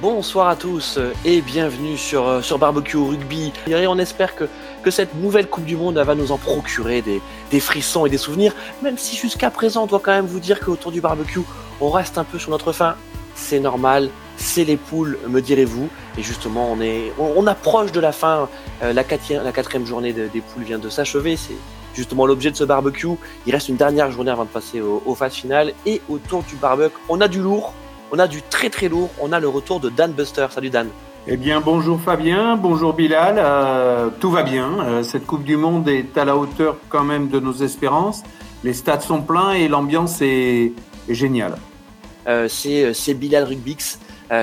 Bonsoir à tous et bienvenue sur, euh, sur Barbecue Rugby. On espère que, que cette nouvelle Coupe du Monde va nous en procurer des, des frissons et des souvenirs, même si jusqu'à présent on doit quand même vous dire qu'autour du barbecue, on reste un peu sur notre faim. C'est normal, c'est les poules, me direz-vous. Et justement, on, est, on, approche de la fin. Euh, la, quatrième, journée des poules vient de s'achever. C'est justement l'objet de ce barbecue. Il reste une dernière journée avant de passer au, au phase finale. Et autour du barbecue, on a du lourd, on a du très très lourd. On a le retour de Dan Buster. Salut Dan. Eh bien, bonjour Fabien, bonjour Bilal. Euh, tout va bien. Euh, cette Coupe du Monde est à la hauteur quand même de nos espérances. Les stades sont pleins et l'ambiance est, géniale. Euh, c'est Bilal Rugbix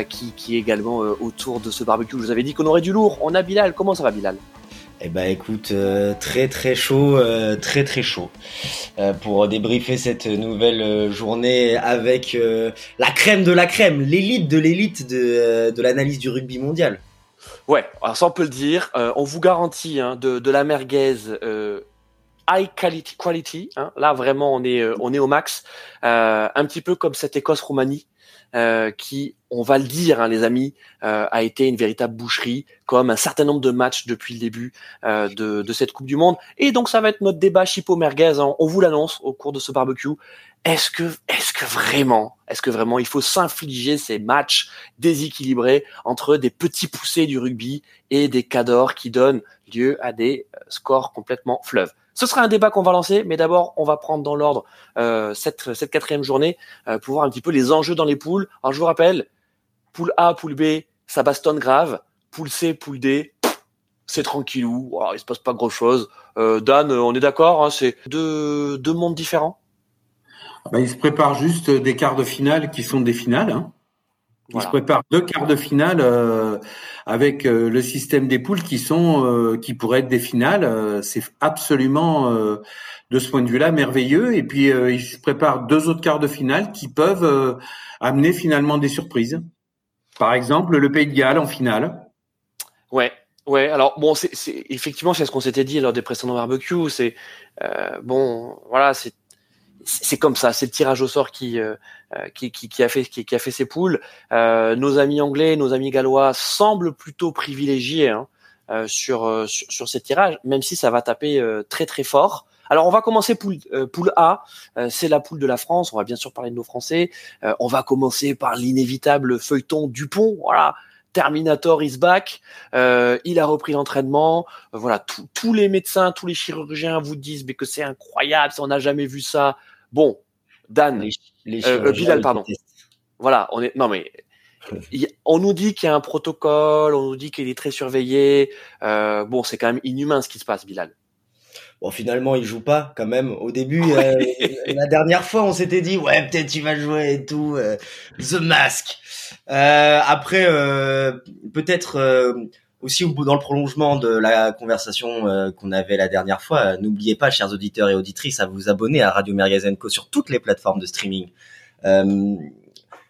qui, qui, est également autour de ce barbecue. Je vous avais dit qu'on aurait du lourd. On a Bilal. Comment ça va Bilal? Eh ben écoute, euh, très très chaud, euh, très très chaud euh, pour débriefer cette nouvelle journée avec la crème de la crème, l'élite de l'élite de, l'analyse du rugby mondial. Ouais, alors ça on peut le dire. on vous garantit hein, de, de, la merguez high quality, quality hein. Là vraiment on est on est au max, un petit peu comme cette Écosse Roumanie euh, qui, on va le dire, hein, les amis, euh, a été une véritable boucherie, comme un certain nombre de matchs depuis le début euh, de, cette Coupe du Monde. Et donc, ça va être notre débat Chipo Merguez. Hein. On vous l'annonce au cours de ce barbecue. Est-ce que, est-ce que vraiment, est-ce que vraiment, il faut s'infliger ces matchs déséquilibrés entre des petits poussés du rugby et des cadors qui donnent lieu à des scores complètement fleuves? Ce sera un débat qu'on va lancer, mais d'abord, on va prendre dans l'ordre euh, cette, quatrième journée euh, pour voir un petit peu les enjeux dans les poules. Alors, je vous rappelle, poule A, poule B, ça bastonne grave. Poule C, poule D, c'est tranquillou. Il se passe pas grand-chose. Euh, Dan, on est d'accord, hein, c'est deux, mondes différents? Bah, Il se prépare juste des quarts de finale qui sont des finales. Hein. Il se prépare deux quarts de finale euh, avec euh, le système des poules qui sont euh, qui pourraient être des finales. c'est absolument de ce point de vue-là merveilleux. Et puis il se prépare deux autres quarts de finale qui peuvent amener finalement des surprises. Par exemple, le Pays de Galles en finale. Ouais, Ouais, alors bon, c'est effectivement c'est ce qu'on s'était dit lors des précédents barbecues. C'est bon, voilà, c'est c'est comme ça, c'est le tirage au sort qui, euh, euh, qui, qui, qui, a fait qui, qui, a fait ses poules. Euh, nos amis anglais, nos amis gallois semblent plutôt privilégiés hein, euh, sur, euh, sur, sur ces tirages, même si ça va taper très très fort. Alors on va commencer poule, poule A, c'est la poule de la France. On va bien sûr parler de nos Français. on va commencer par l'inévitable feuilleton Dupont. Voilà, Terminator is back. Euh, il a repris l'entraînement. voilà, tous les médecins, tous les chirurgiens vous disent mais que c'est incroyable, on n'a jamais vu ça. Bon, Dan, les, euh, euh, Bilal, pardon. Voilà, on est. Non mais on nous dit qu'il y a un protocole, on nous dit qu'il est très surveillé. Euh, bon, c'est quand même inhumain ce qui se passe, Bilal. Bon, finalement, il joue pas quand même. Au début, euh, la dernière fois, on s'était dit ouais, peut-être il va jouer et tout. The Mask. après, peut-être aussi dans le prolongement de la conversation euh, qu'on avait la dernière fois, n'oubliez pas, chers auditeurs et auditrices, à vous abonner à Radio Co sur toutes les plateformes de streaming. Euh,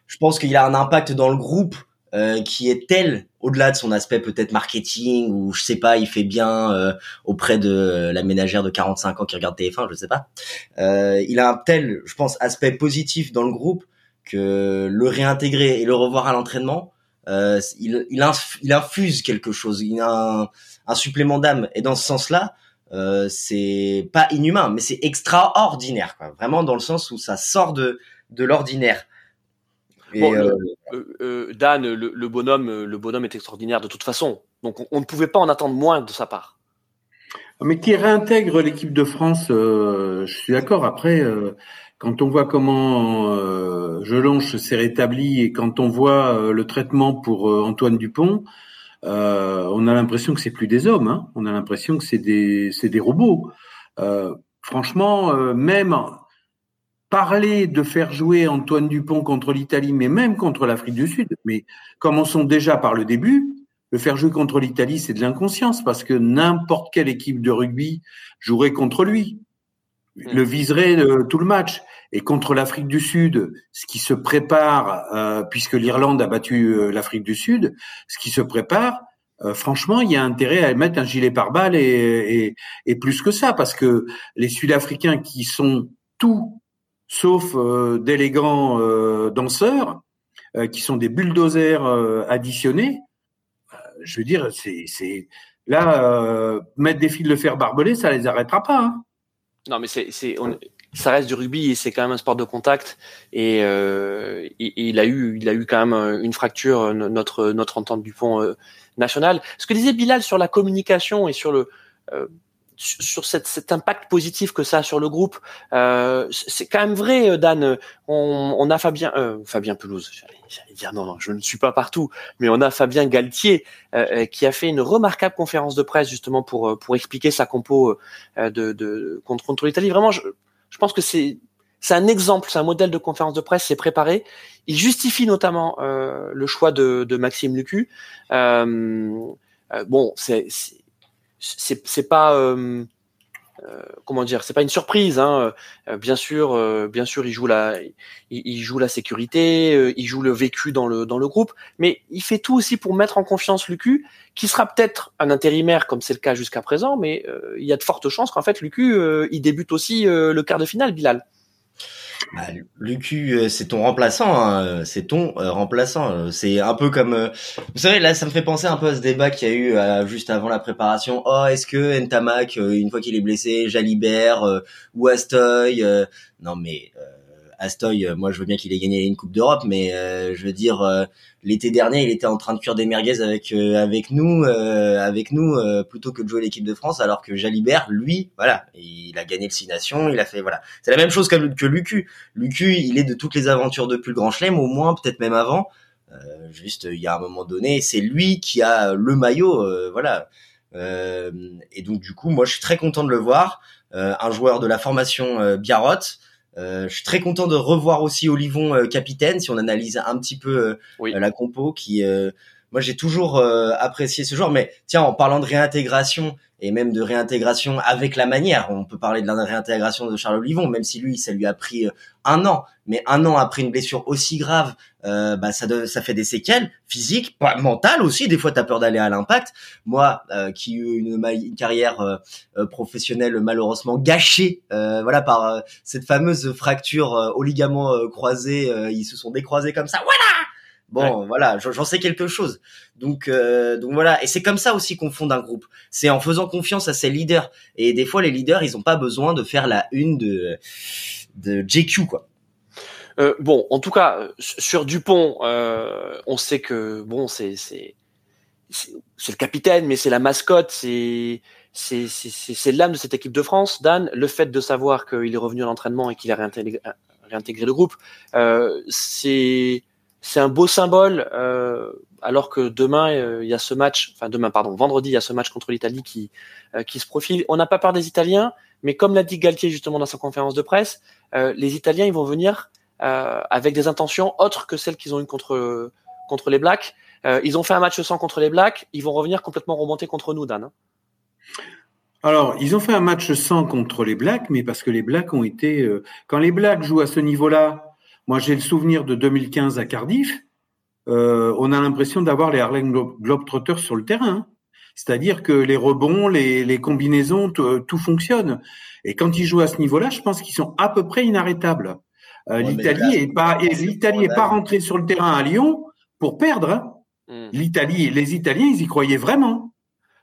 je pense qu'il a un impact dans le groupe euh, qui est tel, au-delà de son aspect peut-être marketing ou je sais pas, il fait bien auprès de la ménagère de 45 ans qui regarde TF1, je sais pas. il a un tel, je pense, aspect positif dans le groupe que le réintégrer et le revoir à l'entraînement, euh, il, il, infuse quelque chose, il a un, supplément d'âme. Et dans ce sens-là, euh, c'est pas inhumain, mais c'est extraordinaire, quoi. Vraiment dans le sens où ça sort de, de l'ordinaire. Euh, euh, Dan, le, bonhomme, le bonhomme est extraordinaire de toute façon. Donc on, ne pouvait pas en attendre moins de sa part. Mais qui réintègre l'équipe de France, je suis d'accord. Après, quand on voit comment euh, Jelonche s'est rétabli et quand on voit euh, le traitement pour euh, Antoine Dupont, euh, on a l'impression que c'est plus des hommes. Hein. On a l'impression que c'est des, des robots. franchement, même parler de faire jouer Antoine Dupont contre l'Italie, mais même contre l'Afrique du Sud, mais commençons déjà par le début. Le faire jouer contre l'Italie, c'est de l'inconscience parce que n'importe quelle équipe de rugby jouerait contre lui le viserait tout le match. Et contre l'Afrique du Sud, ce qui se prépare, euh, puisque l'Irlande a battu euh, l'Afrique du Sud, ce qui se prépare, euh, franchement, il y a intérêt à mettre un gilet pare-balles et, et, plus que ça, parce que les Sud-Africains qui sont tout sauf d'élégants danseurs, qui sont des bulldozers additionnés, je veux dire, c'est là mettre des fils de fer barbelés, ça les arrêtera pas. Hein. Non, mais c'est ça reste du rugby c'est quand même un sport de contact et, euh, il a eu il a eu quand même une fracture notre notre entente du pont euh, national. Ce que disait Bilal sur la communication et sur le euh, sur cette, cet impact positif que ça a sur le groupe, euh, c'est quand même vrai, euh, Dan. On, on a Fabien, euh, Fabien Pelouse. J'allais dire non, non, je ne suis pas partout, mais on a Fabien Galtier euh, qui a fait une remarquable conférence de presse justement pour pour expliquer sa compo de, de contre contre l'Italie. Vraiment, je, je pense que c'est c'est un exemple, c'est un modèle de conférence de presse, c'est préparé. Il justifie notamment euh, le choix de, de Maxime Lucu. Euh, euh, bon, c'est c'est pas euh, euh, comment dire, c'est pas une surprise. Hein. Euh, bien sûr, euh, bien sûr, il joue la, il, joue la sécurité, il joue le vécu dans le dans le groupe, mais il fait tout aussi pour mettre en confiance Lucu, qui sera peut-être un intérimaire comme c'est le cas jusqu'à présent, mais il y a de fortes chances qu'en fait Lucu, il débute aussi le quart de finale, Bilal. Bah, Lucu, euh, c'est ton remplaçant, hein. c'est ton euh, remplaçant. Euh, c'est un peu comme, vous savez, là, ça me fait penser un peu à ce débat qu'il y a eu juste avant la préparation. Oh, est-ce que Ntamak, une fois qu'il est blessé, Jalibert ou Astoy Non, mais Astoy, moi, je veux bien qu'il ait gagné une Coupe d'Europe, mais je veux dire, l'été dernier, il était en train de cuire des merguez avec euh, avec nous, euh, avec nous euh, plutôt que de jouer l'équipe de France, alors que Jalibert, lui, voilà, il a gagné le Six Nations, il a fait voilà, c'est la même chose que, que Lucu. Lucu, il est de toutes les aventures depuis le Grand Chelem, au moins peut-être même avant. juste, il y a un moment donné, c'est lui qui a le maillot, voilà. et donc du coup, moi, je suis très content de le voir, un joueur de la formation Biarrot. Euh, je suis très content de revoir aussi Olivon euh, capitaine. Si on analyse un petit peu euh, la compo, qui moi j'ai toujours apprécié ce joueur. Mais tiens, en parlant de réintégration et même de réintégration avec la manière, on peut parler de la réintégration de Charles Olivon, même si lui ça lui a pris un an, mais un an après une blessure aussi grave, euh, bah ça, ça fait des séquelles physiques, pas mentales aussi. Des fois, tu as peur d'aller à l'impact. Moi, euh, qui ai eu une, carrière euh, professionnelle malheureusement gâchée, voilà par cette fameuse fracture au ligament croisé, ils se sont décroisés comme ça. Voilà. Bon, voilà, j'en sais quelque chose. Donc, donc voilà, et c'est comme ça aussi qu'on fonde un groupe. C'est en faisant confiance à ses leaders. Et des fois, les leaders, ils ont pas besoin de faire la une de de JQ quoi. Euh, bon, en tout cas, sur Dupont, euh, on sait que bon, c'est c'est c'est le capitaine, mais c'est la mascotte, c'est c'est c'est l'âme de cette équipe de France. Dan, le fait de savoir qu'il est revenu à l'entraînement et qu'il a réintégré, réintégré le groupe, euh, c'est c'est un beau symbole. Euh, alors que demain euh, il y a ce match, enfin demain pardon, vendredi il y a ce match contre l'Italie qui euh, qui se profile. On n'a pas peur des Italiens, mais comme l'a dit Galtier justement dans sa conférence de presse, euh, les Italiens ils vont venir euh, avec des intentions autres que celles qu'ils ont eues contre contre les Blacks. Ils ont fait un match sans contre les Blacks, ils vont revenir complètement remonter contre nous, Dan. Hein. Alors, ils ont fait un match sans contre les Blacks, mais parce que les Blacks ont été. quand les Blacks jouent à ce niveau-là, moi j'ai le souvenir de 2015 à Cardiff, on a l'impression d'avoir les Harlem Globetrotters sur le terrain. C'est-à-dire que les rebonds, les, les combinaisons, tout fonctionne. Et quand ils jouent à ce niveau-là, je pense qu'ils sont à peu près inarrêtables. Euh, L'Italie est pas, l'Italie est pas rentrée sur le terrain à Lyon pour perdre. Hein. Hmm. L'Italie, les Italiens, ils y croyaient vraiment.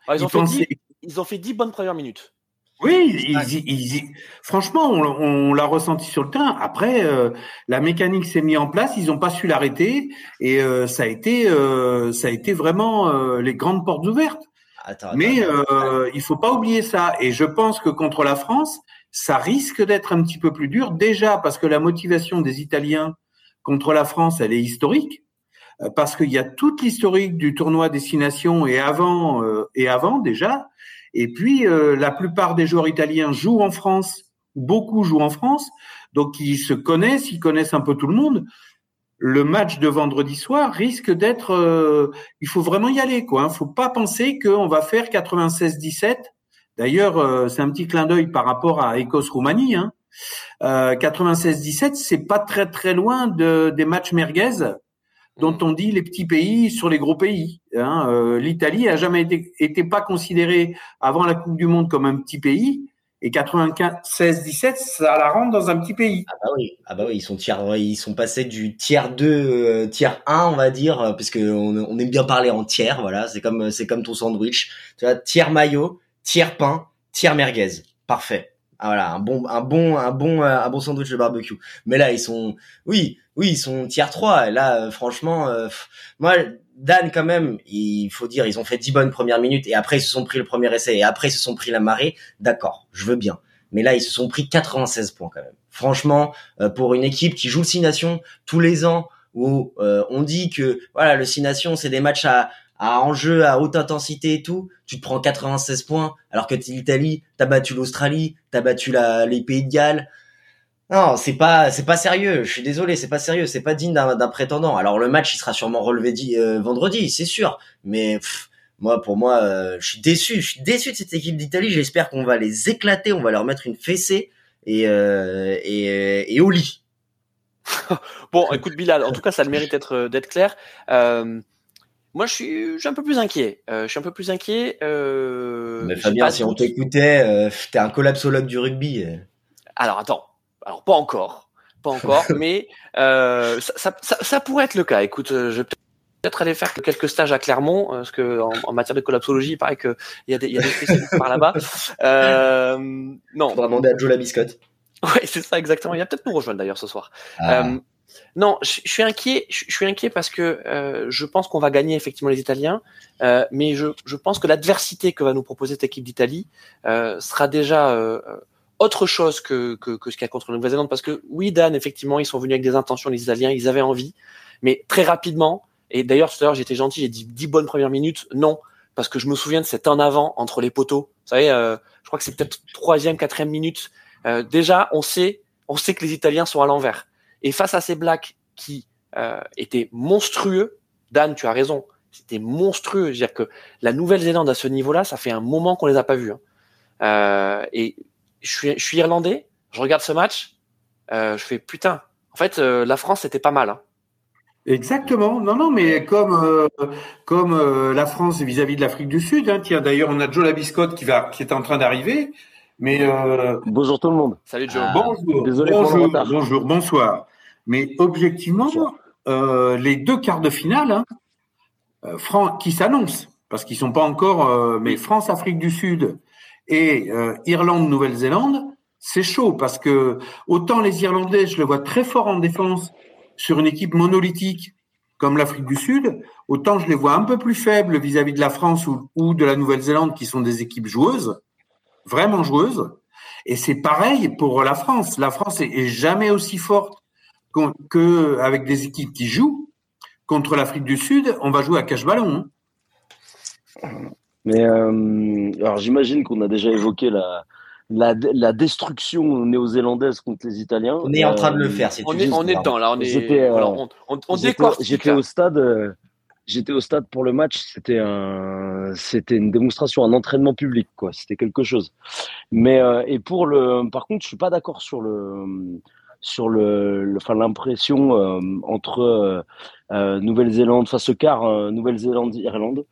Ah, ils, ont fait 10, ils, ont fait bonnes premières minutes. Oui, ils, franchement, on, l'a ressenti sur le terrain. Après, euh, la mécanique s'est mise en place, ils n'ont pas su l'arrêter, et euh, ça a été, ça a été vraiment les grandes portes ouvertes. Mais euh, il faut pas oublier ça. Et je pense que contre la France, ça risque d'être un petit peu plus dur. Déjà parce que la motivation des Italiens contre la France, elle est historique. Euh, parce qu'il y a toute l'historique du tournoi Destination et avant euh, et avant déjà. Et puis euh, la plupart des joueurs italiens jouent en France, beaucoup jouent en France, donc ils se connaissent, ils connaissent un peu tout le monde le match de vendredi soir risque d'être. Euh, il faut vraiment y aller, quoi. Il hein. faut pas penser qu'on va faire 96-17. D'ailleurs, euh, c'est un petit clin d'œil par rapport à Écosse-Roumanie. Hein. Euh, 96-17, c'est pas très très loin de, des matchs merguez dont on dit les petits pays sur les gros pays. Hein. Euh, L'Italie a jamais été, été pas considérée avant la Coupe du Monde comme un petit pays. Et 96-17, ça la rentre dans un petit pays. Ah bah oui, ah bah oui, ils sont tiers, ils sont passés du tiers 2, euh, tiers 1, on va dire, euh, parce que on, on, aime bien parler en tiers, voilà. C'est comme, c'est comme ton sandwich. Tu vois, tiers maillot, tiers pain, tiers merguez. Parfait. Ah, voilà, un bon, un bon, un bon, euh, un bon sandwich de barbecue. Mais là, ils sont, oui, oui, ils sont tiers 3. Et là, franchement, moi, Dan, quand même, il faut dire, ils ont fait 10 bonnes premières minutes et après ils se sont pris le premier essai et après ils se sont pris la marée. D'accord, je veux bien. Mais là, ils se sont pris 96 points quand même. Franchement, euh, pour une équipe qui joue le Six Nations tous les ans, où euh, on dit que voilà, le Six Nations, c'est des matchs à, à enjeu, à haute intensité et tout, tu te prends 96 points, alors que l'Italie, t'as battu l'Australie, t'as battu la, les Pays de Galles, non, c'est pas, c'est pas sérieux. Je suis désolé, c'est pas sérieux, c'est pas digne d'un prétendant. Alors le match, il sera sûrement relevé euh, vendredi, c'est sûr. Mais moi, pour moi, euh, je suis déçu. Je suis déçu de cette équipe d'Italie. J'espère qu'on va les éclater, on va leur mettre une fessée et euh, et, et, au lit. bon, écoute Bilal, en tout cas, ça le mérite d'être d'être clair. Moi, je suis, je suis un peu plus inquiet. je suis un peu plus inquiet. Mais Fabien, si on t'écoutait, t'es un collapsologue du rugby. Alors attends, alors pas encore, pas encore, mais euh, ça, ça, ça, pourrait être le cas. Écoute, euh, je vais peut-être aller faire quelques stages à Clermont, euh, parce que en, matière de collapsologie, il paraît qu'il y a des, il y a des spécialistes par là-bas. Euh, non. On va demander à Joe la biscotte. Ouais, c'est ça exactement. Il va peut-être nous rejoindre d'ailleurs ce soir. Ah. Euh, non, je, je, suis inquiet. Je, je, suis inquiet parce que euh, je pense qu'on va gagner effectivement les Italiens, euh, mais je, je, pense que l'adversité que va nous proposer cette équipe d'Italie euh, sera déjà autre chose que, que, que ce qu'il y a contre la Nouvelle-Zélande. Parce que oui, Dan, effectivement, ils sont venus avec des intentions, les Italiens, ils avaient envie. Mais très rapidement, et d'ailleurs tout à l'heure j'étais gentil, j'ai dit 10 bonnes premières minutes, non. Parce que je me souviens de cet en avant entre les poteaux. Vous savez, euh, je crois que c'est peut-être troisième, quatrième minute. Euh, déjà, on sait, on sait que les Italiens sont à l'envers. Et face à ces Blacks qui euh, étaient monstrueux, Dan, tu as raison, c'était monstrueux. Je veux dire que la Nouvelle-Zélande à ce niveau-là, ça fait un moment qu'on les a pas vus. Hein. Euh, et je suis, je suis irlandais, je regarde ce match, euh, je fais putain. En fait, euh, la France c'était pas mal. Hein. Exactement. Non, non, mais comme euh, comme euh, la France vis-à-vis de l'Afrique du Sud. Hein, tiens, d'ailleurs, on a Joe Labiscotte qui va qui est en train d'arriver. Mais bonjour tout le monde. Salut Joe. bonjour. Désolé bonjour, pour le retard. Bonjour. Bonsoir. Mais objectivement, les deux quarts de finale, hein, Fran qui s'annoncent parce qu'ils sont pas encore, mais France Afrique du Sud et euh, Irlande-Nouvelle-Zélande, c'est chaud parce que autant les Irlandais, je le vois très fort en défense sur une équipe monolithique comme l'Afrique du Sud, autant je les vois un peu plus faibles vis-à-vis de la France ou, ou de la Nouvelle-Zélande qui sont des équipes joueuses, vraiment joueuses. Et c'est pareil pour la France. La France est, jamais aussi forte qu'avec des équipes qui jouent. Contre l'Afrique du Sud, on va jouer à cache-ballon. Hein. Mais euh, alors j'imagine qu'on a déjà évoqué la, la, la destruction néo-zélandaise contre les Italiens. On est en train de le faire. on, est, on est dedans là. On est. J'étais, voilà, on, on, on J'étais au stade. Euh, j'étais au stade pour le match. C'était un, c'était une démonstration, un entraînement public, quoi. C'était quelque chose. Mais euh, et pour le, par contre, je suis pas d'accord sur le, sur le, enfin l'impression euh, entre euh, Nouvelle-Zélande face au quart, Nouvelle-Zélande-Irlande.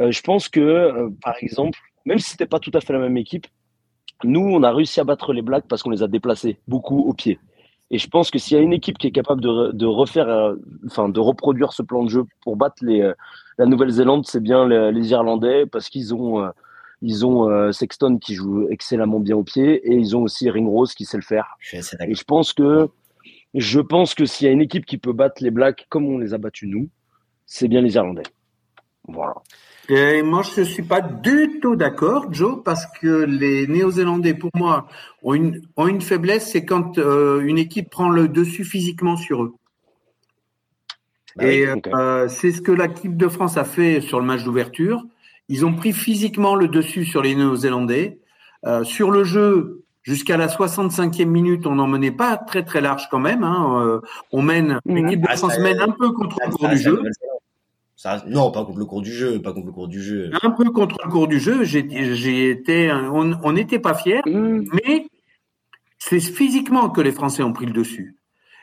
Euh, je pense que, euh, par exemple, même si c'était pas tout à fait la même équipe, nous, on a réussi à battre les Blacks parce qu'on les a déplacés beaucoup au pied. Et je pense que s'il y a une équipe qui est capable de, de refaire, euh, enfin, de reproduire ce plan de jeu pour battre les, la Nouvelle-Zélande, c'est bien les, Irlandais parce qu'ils ont, ils ont Sexton qui joue excellemment bien au pied et ils ont aussi Ringrose qui sait le faire. Je et je pense que, je pense que s'il y a une équipe qui peut battre les Blacks comme on les a battus nous, c'est bien les Irlandais. Voilà. Et moi, je ne suis pas du tout d'accord, Joe, parce que les Néo-Zélandais, pour moi, ont une, ont une faiblesse, c'est quand euh, une équipe prend le dessus physiquement sur eux. Bah et euh, c'est ce que l'équipe de France a fait sur le match d'ouverture. Ils ont pris physiquement le dessus sur les Néo-Zélandais. Euh, sur le jeu, jusqu'à la 65e minute, on n'en menait pas très très large quand même. Hein. Euh, on mène, l'équipe de ah, France mène un peu contre le cours du jeu non, pas contre le cours du jeu, pas contre le cours du jeu. Un peu contre le cours du jeu, j'ai été, on n'était pas fiers, mm. mais c'est physiquement que les Français ont pris le dessus.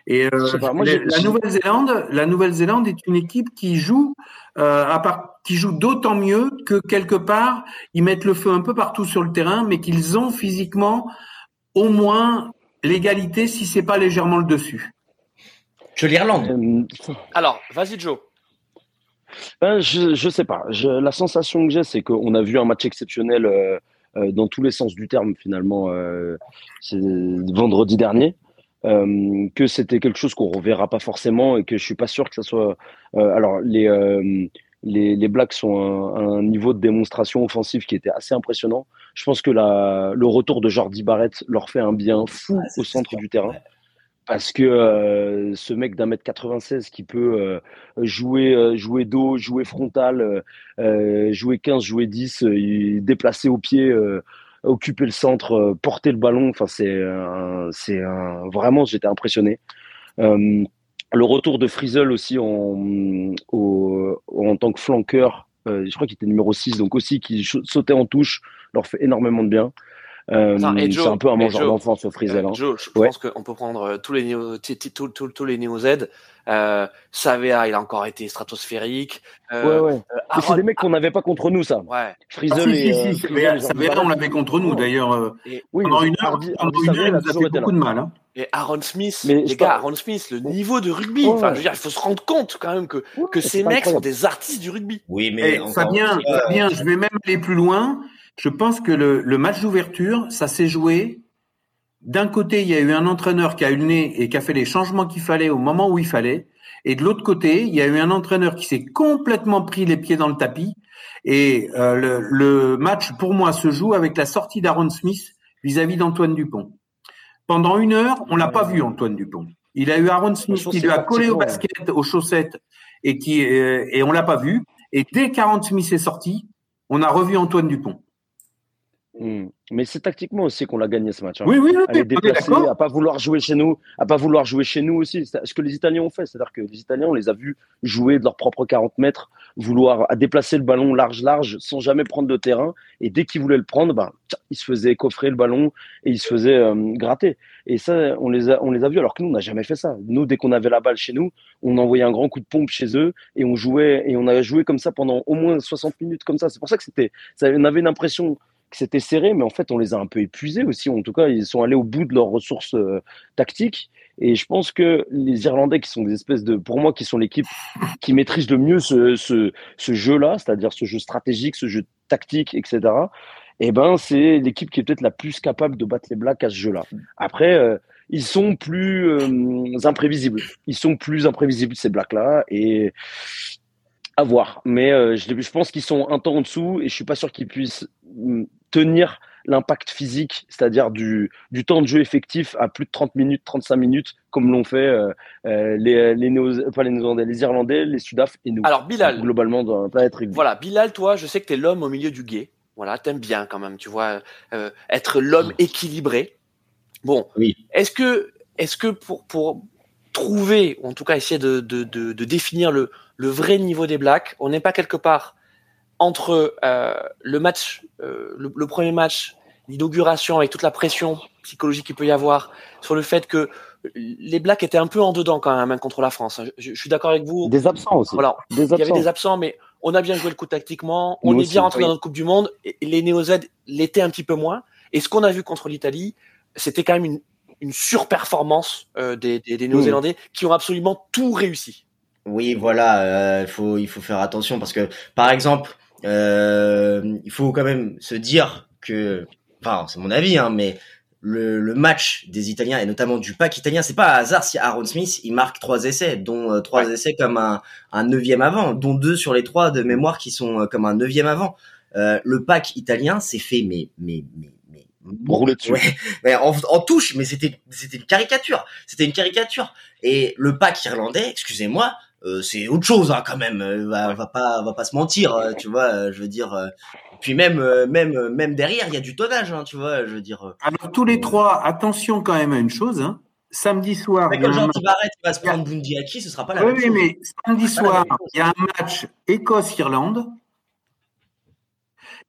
Et euh, la Nouvelle-Zélande, la Nouvelle-Zélande est une équipe qui joue euh, à part, qui joue d'autant mieux que quelque part ils mettent le feu un peu partout sur le terrain, mais qu'ils ont physiquement au moins l'égalité, si c'est pas légèrement le dessus. Que l'Irlande. Euh, Alors, vas-y Joe. Ben, je je sais pas. Je, la sensation que j'ai, c'est qu'on a vu un match exceptionnel euh, euh, dans tous les sens du terme finalement euh, vendredi dernier. Euh, que c'était quelque chose qu'on reverra pas forcément et que je suis pas sûr que ça soit. Euh, alors les les, les Blacks sont à un, un, niveau de démonstration offensive qui était assez impressionnant. Je pense que la, le retour de Jordi Barrett leur fait un bien fou au centre du terrain parce que euh, ce mec d'un mètre 96 qui peut euh, jouer euh, jouer dos, jouer frontal, jouer 15, jouer 10, déplacer au pied, occuper le centre, porter le ballon, enfin c'est c'est vraiment j'étais impressionné. Le retour de Frizzle aussi en, tant que flanqueur, je crois qu'il était numéro 6, donc aussi qui sautait en touche, leur fait énormément de bien. Euh, c'est un peu un mangeur d'enfance au Frizzle. Hein. Joe, je pense qu'on peut prendre euh, tous les néo, tous les néo Z. Euh, Savea, il a encore été stratosphérique. Euh, ouais, ouais. Euh, c'est des mecs qu'on n'avait pas contre nous, ça. Ouais. Frizzle ah, et. Si, si, Savea, on l'avait contre nous, d'ailleurs. Oui, pendant une heure, pendant une heure, il a fait beaucoup de mal. Hein. Et Aaron Smith, mais les gars, Aaron Smith, le niveau de rugby. Enfin, je veux dire, il faut se rendre compte quand même que, que ces mecs sont des artistes du rugby. Oui, mais. Eh, Fabien, Fabien, je vais même aller plus loin. Je pense que le, le match d'ouverture, ça s'est joué. D'un côté, il y a eu un entraîneur qui a eu le nez et qui a fait les changements qu'il fallait au moment où il fallait. Et de l'autre côté, il y a eu un entraîneur qui s'est complètement pris les pieds dans le tapis. Et euh, le, le, match, pour moi, se joue avec la sortie d'Aaron Smith vis-à-vis d'Antoine Dupont. Pendant une heure, on l'a pas vu, Antoine Dupont. Il a eu Aaron Smith qui lui a collé au basket, aux chaussettes, et qui euh, et on l'a pas vu. Et dès qu'Aaron Smith est sorti, on a revu Antoine Dupont. Hmm. Mais c'est tactiquement aussi qu'on l'a gagné ce match. Hein. Oui, oui, oui. À à pas vouloir jouer chez nous, à pas vouloir jouer chez nous aussi. Ce que les Italiens ont fait, c'est-à-dire que les Italiens, on les a vus jouer de leurs propres 40 mètres, vouloir à déplacer le ballon large, large, sans jamais prendre de terrain. Et dès qu'ils voulaient le prendre, ben, ils se faisaient coffrer le ballon et ils se faisaient euh, gratter. Et ça, on les a, on les a vus. Alors que nous, on n'a jamais fait ça. Nous, dès qu'on avait la balle chez nous, on envoyait un grand coup de pompe chez eux et on jouait et on a joué comme ça pendant au moins 60 minutes comme ça. C'est pour ça que c'était, ça, on avait une impression que c'était serré, mais en fait, on les a un peu épuisés aussi. En tout cas, ils sont allés au bout de leurs ressources euh, tactiques. Et je pense que les Irlandais, qui sont des espèces de, pour moi, qui sont l'équipe qui maîtrise le mieux ce, ce, jeu-là, c'est-à-dire ce jeu stratégique, ce jeu tactique, etc. Eh ben, c'est l'équipe qui est peut-être la plus capable de battre les Blacks à ce jeu-là. Après, euh, ils sont plus euh, imprévisibles. Ils sont plus imprévisibles ces Blacks-là, et à voir. Mais je, pense qu'ils sont un temps en dessous, et je suis pas sûr qu'ils puissent mm, tenir l'impact physique, c'est-à-dire du, du temps de jeu effectif à plus de 30 minutes, 35 minutes, comme l'ont fait euh, euh les, les, Néo, pas les, Néo les Irlandais, les Sudaf et nous. Alors Bilal, globalement dans pas être Voilà, Bilal, toi, je sais que tu es l'homme au milieu du guet. Voilà, t'aimes bien quand même, tu vois, euh, être l'homme mm. équilibré. Bon, oui. est-ce que, est-ce que pour, pour trouver, ou en tout cas essayer de, de, de, de définir le, le vrai niveau des Blacks, on n'est pas quelque part entre euh, le match, euh, le, premier match, l'inauguration avec toute la pression psychologique qu'il peut y avoir sur le fait que les Blacks étaient un peu en dedans quand même hein, contre la France. Je, suis d'accord avec vous. Des absents aussi. Voilà, il y avait des absents, mais on a bien joué le coup tactiquement. On est bien rentré dans notre Coupe du Monde. Et les Néo-Z l'étaient un petit peu moins. Et ce qu'on a vu contre l'Italie, c'était quand même une, une surperformance euh, des, des, des Néo-Zélandais qui ont absolument tout réussi. Oui, voilà, il faut il faut faire attention parce que par exemple euh, il faut quand même se dire que, enfin, c'est mon avis, hein, mais le, le, match des Italiens et notamment du pack italien, c'est pas un hasard si Aaron Smith il marque trois essais, dont euh, trois essais comme un, un neuvième avant, dont deux sur les trois de mémoire qui sont euh, comme un neuvième avant. Euh, le pack italien s'est fait mais mais mais mais rouler dessus. Ouais, mais en, en, touche, mais c'était c'était une caricature, c'était une caricature. Et le pack irlandais, excusez-moi, euh, c'est autre chose hein, quand même. Euh, va, va pas, va pas se mentir, euh, tu vois. Je veux dire. puis même, même, même derrière, il y a du tonnage, hein, tu vois. Je veux dire. Alors tous les trois, attention quand même à une chose. Hein. Samedi soir. Mais quand Jean Barrett va se prendre Bundiaki, ce sera pas la oui, même chose. Oui, mais samedi soir, il y a un match Écosse-Irlande.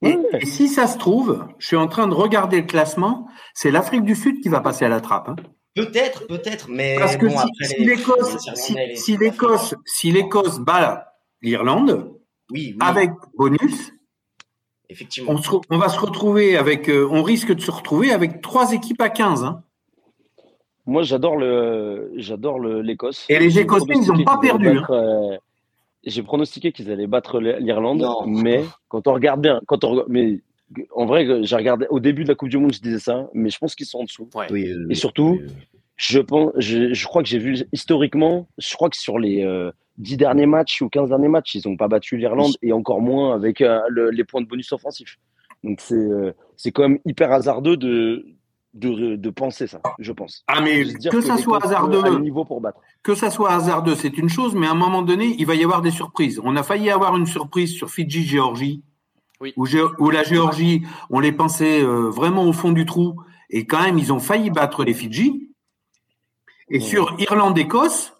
Et, et, si ça se trouve, je suis en train de regarder le classement, c'est l'Afrique du Sud qui va passer à la trappe. Hein. Peut-être, peut-être, mais Parce que bon, si, après si les- l'Écosse, si, les- si l'Écosse, si l'Écosse bat l'Irlande oui, oui, avec bonus, effectivement. on, se re- on va se retrouver avec, euh, on risque de se retrouver avec trois équipes à 15. hein. Moi, j'adore le, j'adore le- l'Écosse. Et les Écossais, ils pronostiqué ont pas perdu, battre, euh, J'ai pronostiqué qu'ils allaient battre l'Irlande, Non. mais quand on regarde bien, quand on, mais en vrai, j'ai regardé au début de la Coupe du Monde, je disais ça, mais je pense qu'ils sont en dessous. Ouais. Oui, oui, Et surtout, oui, oui. Je pense, je, je crois que j'ai vu historiquement, je crois que sur les euh, 10 derniers matchs ou 15 derniers matchs, ils n'ont pas battu l'Irlande et encore moins avec euh, le- les points de bonus offensifs. Donc c'est euh, c'est quand même hyper hasardeux de, de, de penser ça, je pense. Ah, mais dire que ça soit l'Écosse hasardeux, niveau pour battre. que ça soit hasardeux, c'est une chose, mais à un moment donné, il va y avoir des surprises. On a failli avoir une surprise sur Fidji-Géorgie, Oui. où, la Géorgie, on les pensait euh, vraiment au fond du trou, et quand même, ils ont failli battre les Fidji. Et Ouais. sur Irlande-Écosse,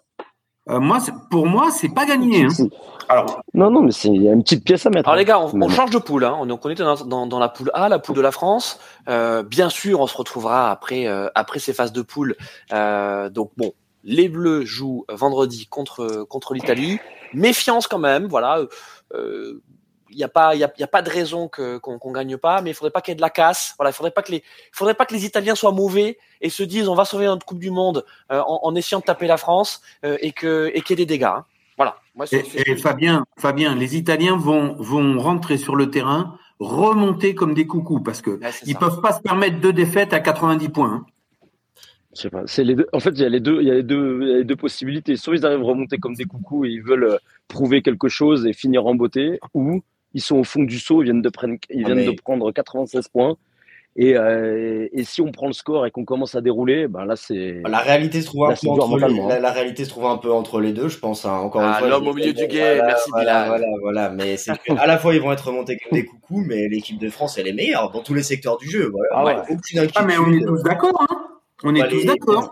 euh, moi, pour moi, c'est pas gagné. hein. Alors, Non, non, mais c'est il y a une petite pièce à mettre. Alors hein. les gars, on, on change de poule. Hein. Donc on était dans, dans, dans la poule A, la poule de la France. Euh, bien sûr, on se retrouvera après euh, après ces phases de poule. Euh, donc bon, les Bleus jouent vendredi contre contre l'Italie. Méfiance quand même. Voilà. Il n'y a pas il y a, il y a pas de raison que qu'on qu'on gagne pas, mais il faudrait pas qu'il y ait de la casse. Voilà, il faudrait pas que les il faudrait pas que les Italiens soient mauvais et se disent on va sauver notre Coupe du Monde euh, en, en essayant de taper la France euh, et que et qu'il y ait des dégâts. hein. Voilà. Moi, et, et Fabien, Fabien, les Italiens vont, vont rentrer sur le terrain, remonter comme des coucous, parce que Ouais, ils ça. peuvent pas se permettre deux défaites à 90 points. hein. Je sais pas. C'est les deux. En fait, il y a les deux. Il y a les deux, il y a les deux possibilités. Soit ils arrivent à remonter comme des coucous et ils veulent euh, prouver quelque chose et finir en beauté, ou ils sont au fond du saut, ils viennent de prendre, ils Ah, viennent mais- de prendre 96 points. Et, euh, et si on prend le score et qu'on commence à dérouler, ben là c'est. La réalité se trouve un Là, peu entre les, mentalement, la, la réalité se trouve un peu entre les deux, je pense. hein. Encore une Ah, fois, l'homme je- au milieu du guet, voilà, merci voilà, Bilal. Voilà, voilà, mais c'est à la fois ils vont être remontés comme des coucous, mais l'équipe de France elle est meilleure dans tous les secteurs du jeu. Voilà, Ah ouais. aucune inquiétude. Ah, mais on est tous d'accord. Hein on est tous d'accord.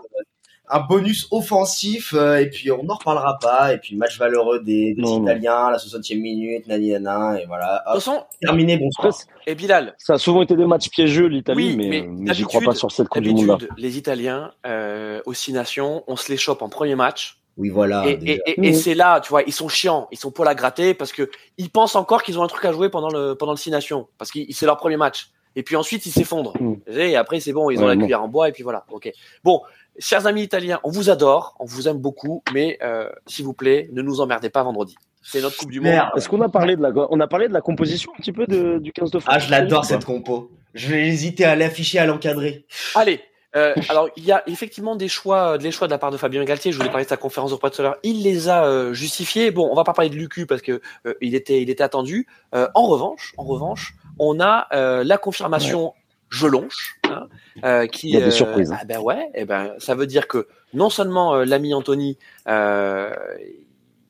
Un bonus offensif, euh, et puis on n'en reparlera pas. Et puis match valeureux des, des Non, non. Italiens, la 60e minute, nani nana, et voilà. Hop, façon, terminé, bonsoir. Et Bilal, ça a souvent été des matchs piégeux l'Italie, Oui, mais, mais mais j'y crois pas sur cette Coupe du Monde les Italiens, euh, aux Six Nations, on se les chope en premier match. Oui, voilà. et et, c'est là, tu vois, ils sont chiants, ils sont pour la gratter parce que ils pensent encore qu'ils ont un truc à jouer pendant le pendant le Six Nations, parce que c'est leur premier match. Et puis ensuite, ils s'effondrent. Mhm. Et après, c'est bon, ils ont Ouais, la bon. cuillère en bois, et puis voilà. Ok. Bon, chers amis italiens, on vous adore, on vous aime beaucoup, mais euh, s'il vous plaît, ne nous emmerdez pas vendredi. C'est notre Coupe du Monde. Merde. Est-ce qu'on a parlé de la, on a parlé de la composition un petit peu de, du 15 de France Ah, je l'adore cette compo. Je vais hésiter à l'afficher, à l'encadrer. Allez. euh, alors, il y a effectivement des choix, des choix de la part de Fabien Galtier. Je voulais parler de sa conférence de presse tout à l'heure. Il les a euh, justifiés. Bon, on va pas parler de Lucu parce que euh, il était, il était attendu. Euh, en revanche, en revanche, on a euh, la confirmation Jelonche, hein, euh, qui. Il y a des euh, surprises, hein. ah ben ouais. Et ben, ça veut dire que non seulement euh, l'ami Anthony,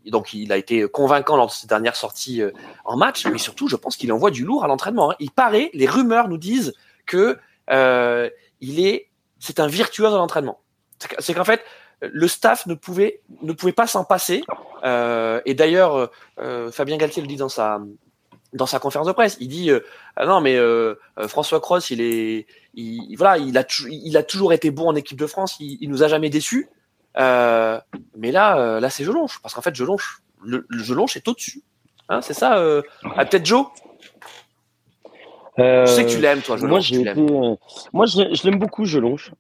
donc il a été convaincant lors de ses dernières sorties en match, mais surtout, je pense qu'il envoie du lourd à l'entraînement. hein. Il paraît, les rumeurs nous disent que il est, c'est un virtuose à l'entraînement. C'est que- C'est qu'en fait, le staff ne pouvait ne pouvait pas s'en passer. Euh, et d'ailleurs, euh, Fabien Galtier le dit dans sa dans sa conférence de presse. Il dit euh, ah non mais euh, euh, François Cross, il est, il, voilà, il a il a toujours été bon en équipe de France. Il, il nous a jamais déçus. Euh, mais là, là c'est Jelonche, parce qu'en fait Jelonche, le, le Jelonche est au dessus. Hein, c'est ça. Ah, peut-être Joe? Je sais que tu l'aimes, toi. Jelonche, Moi, je, l'aime beaucoup, Jelonche,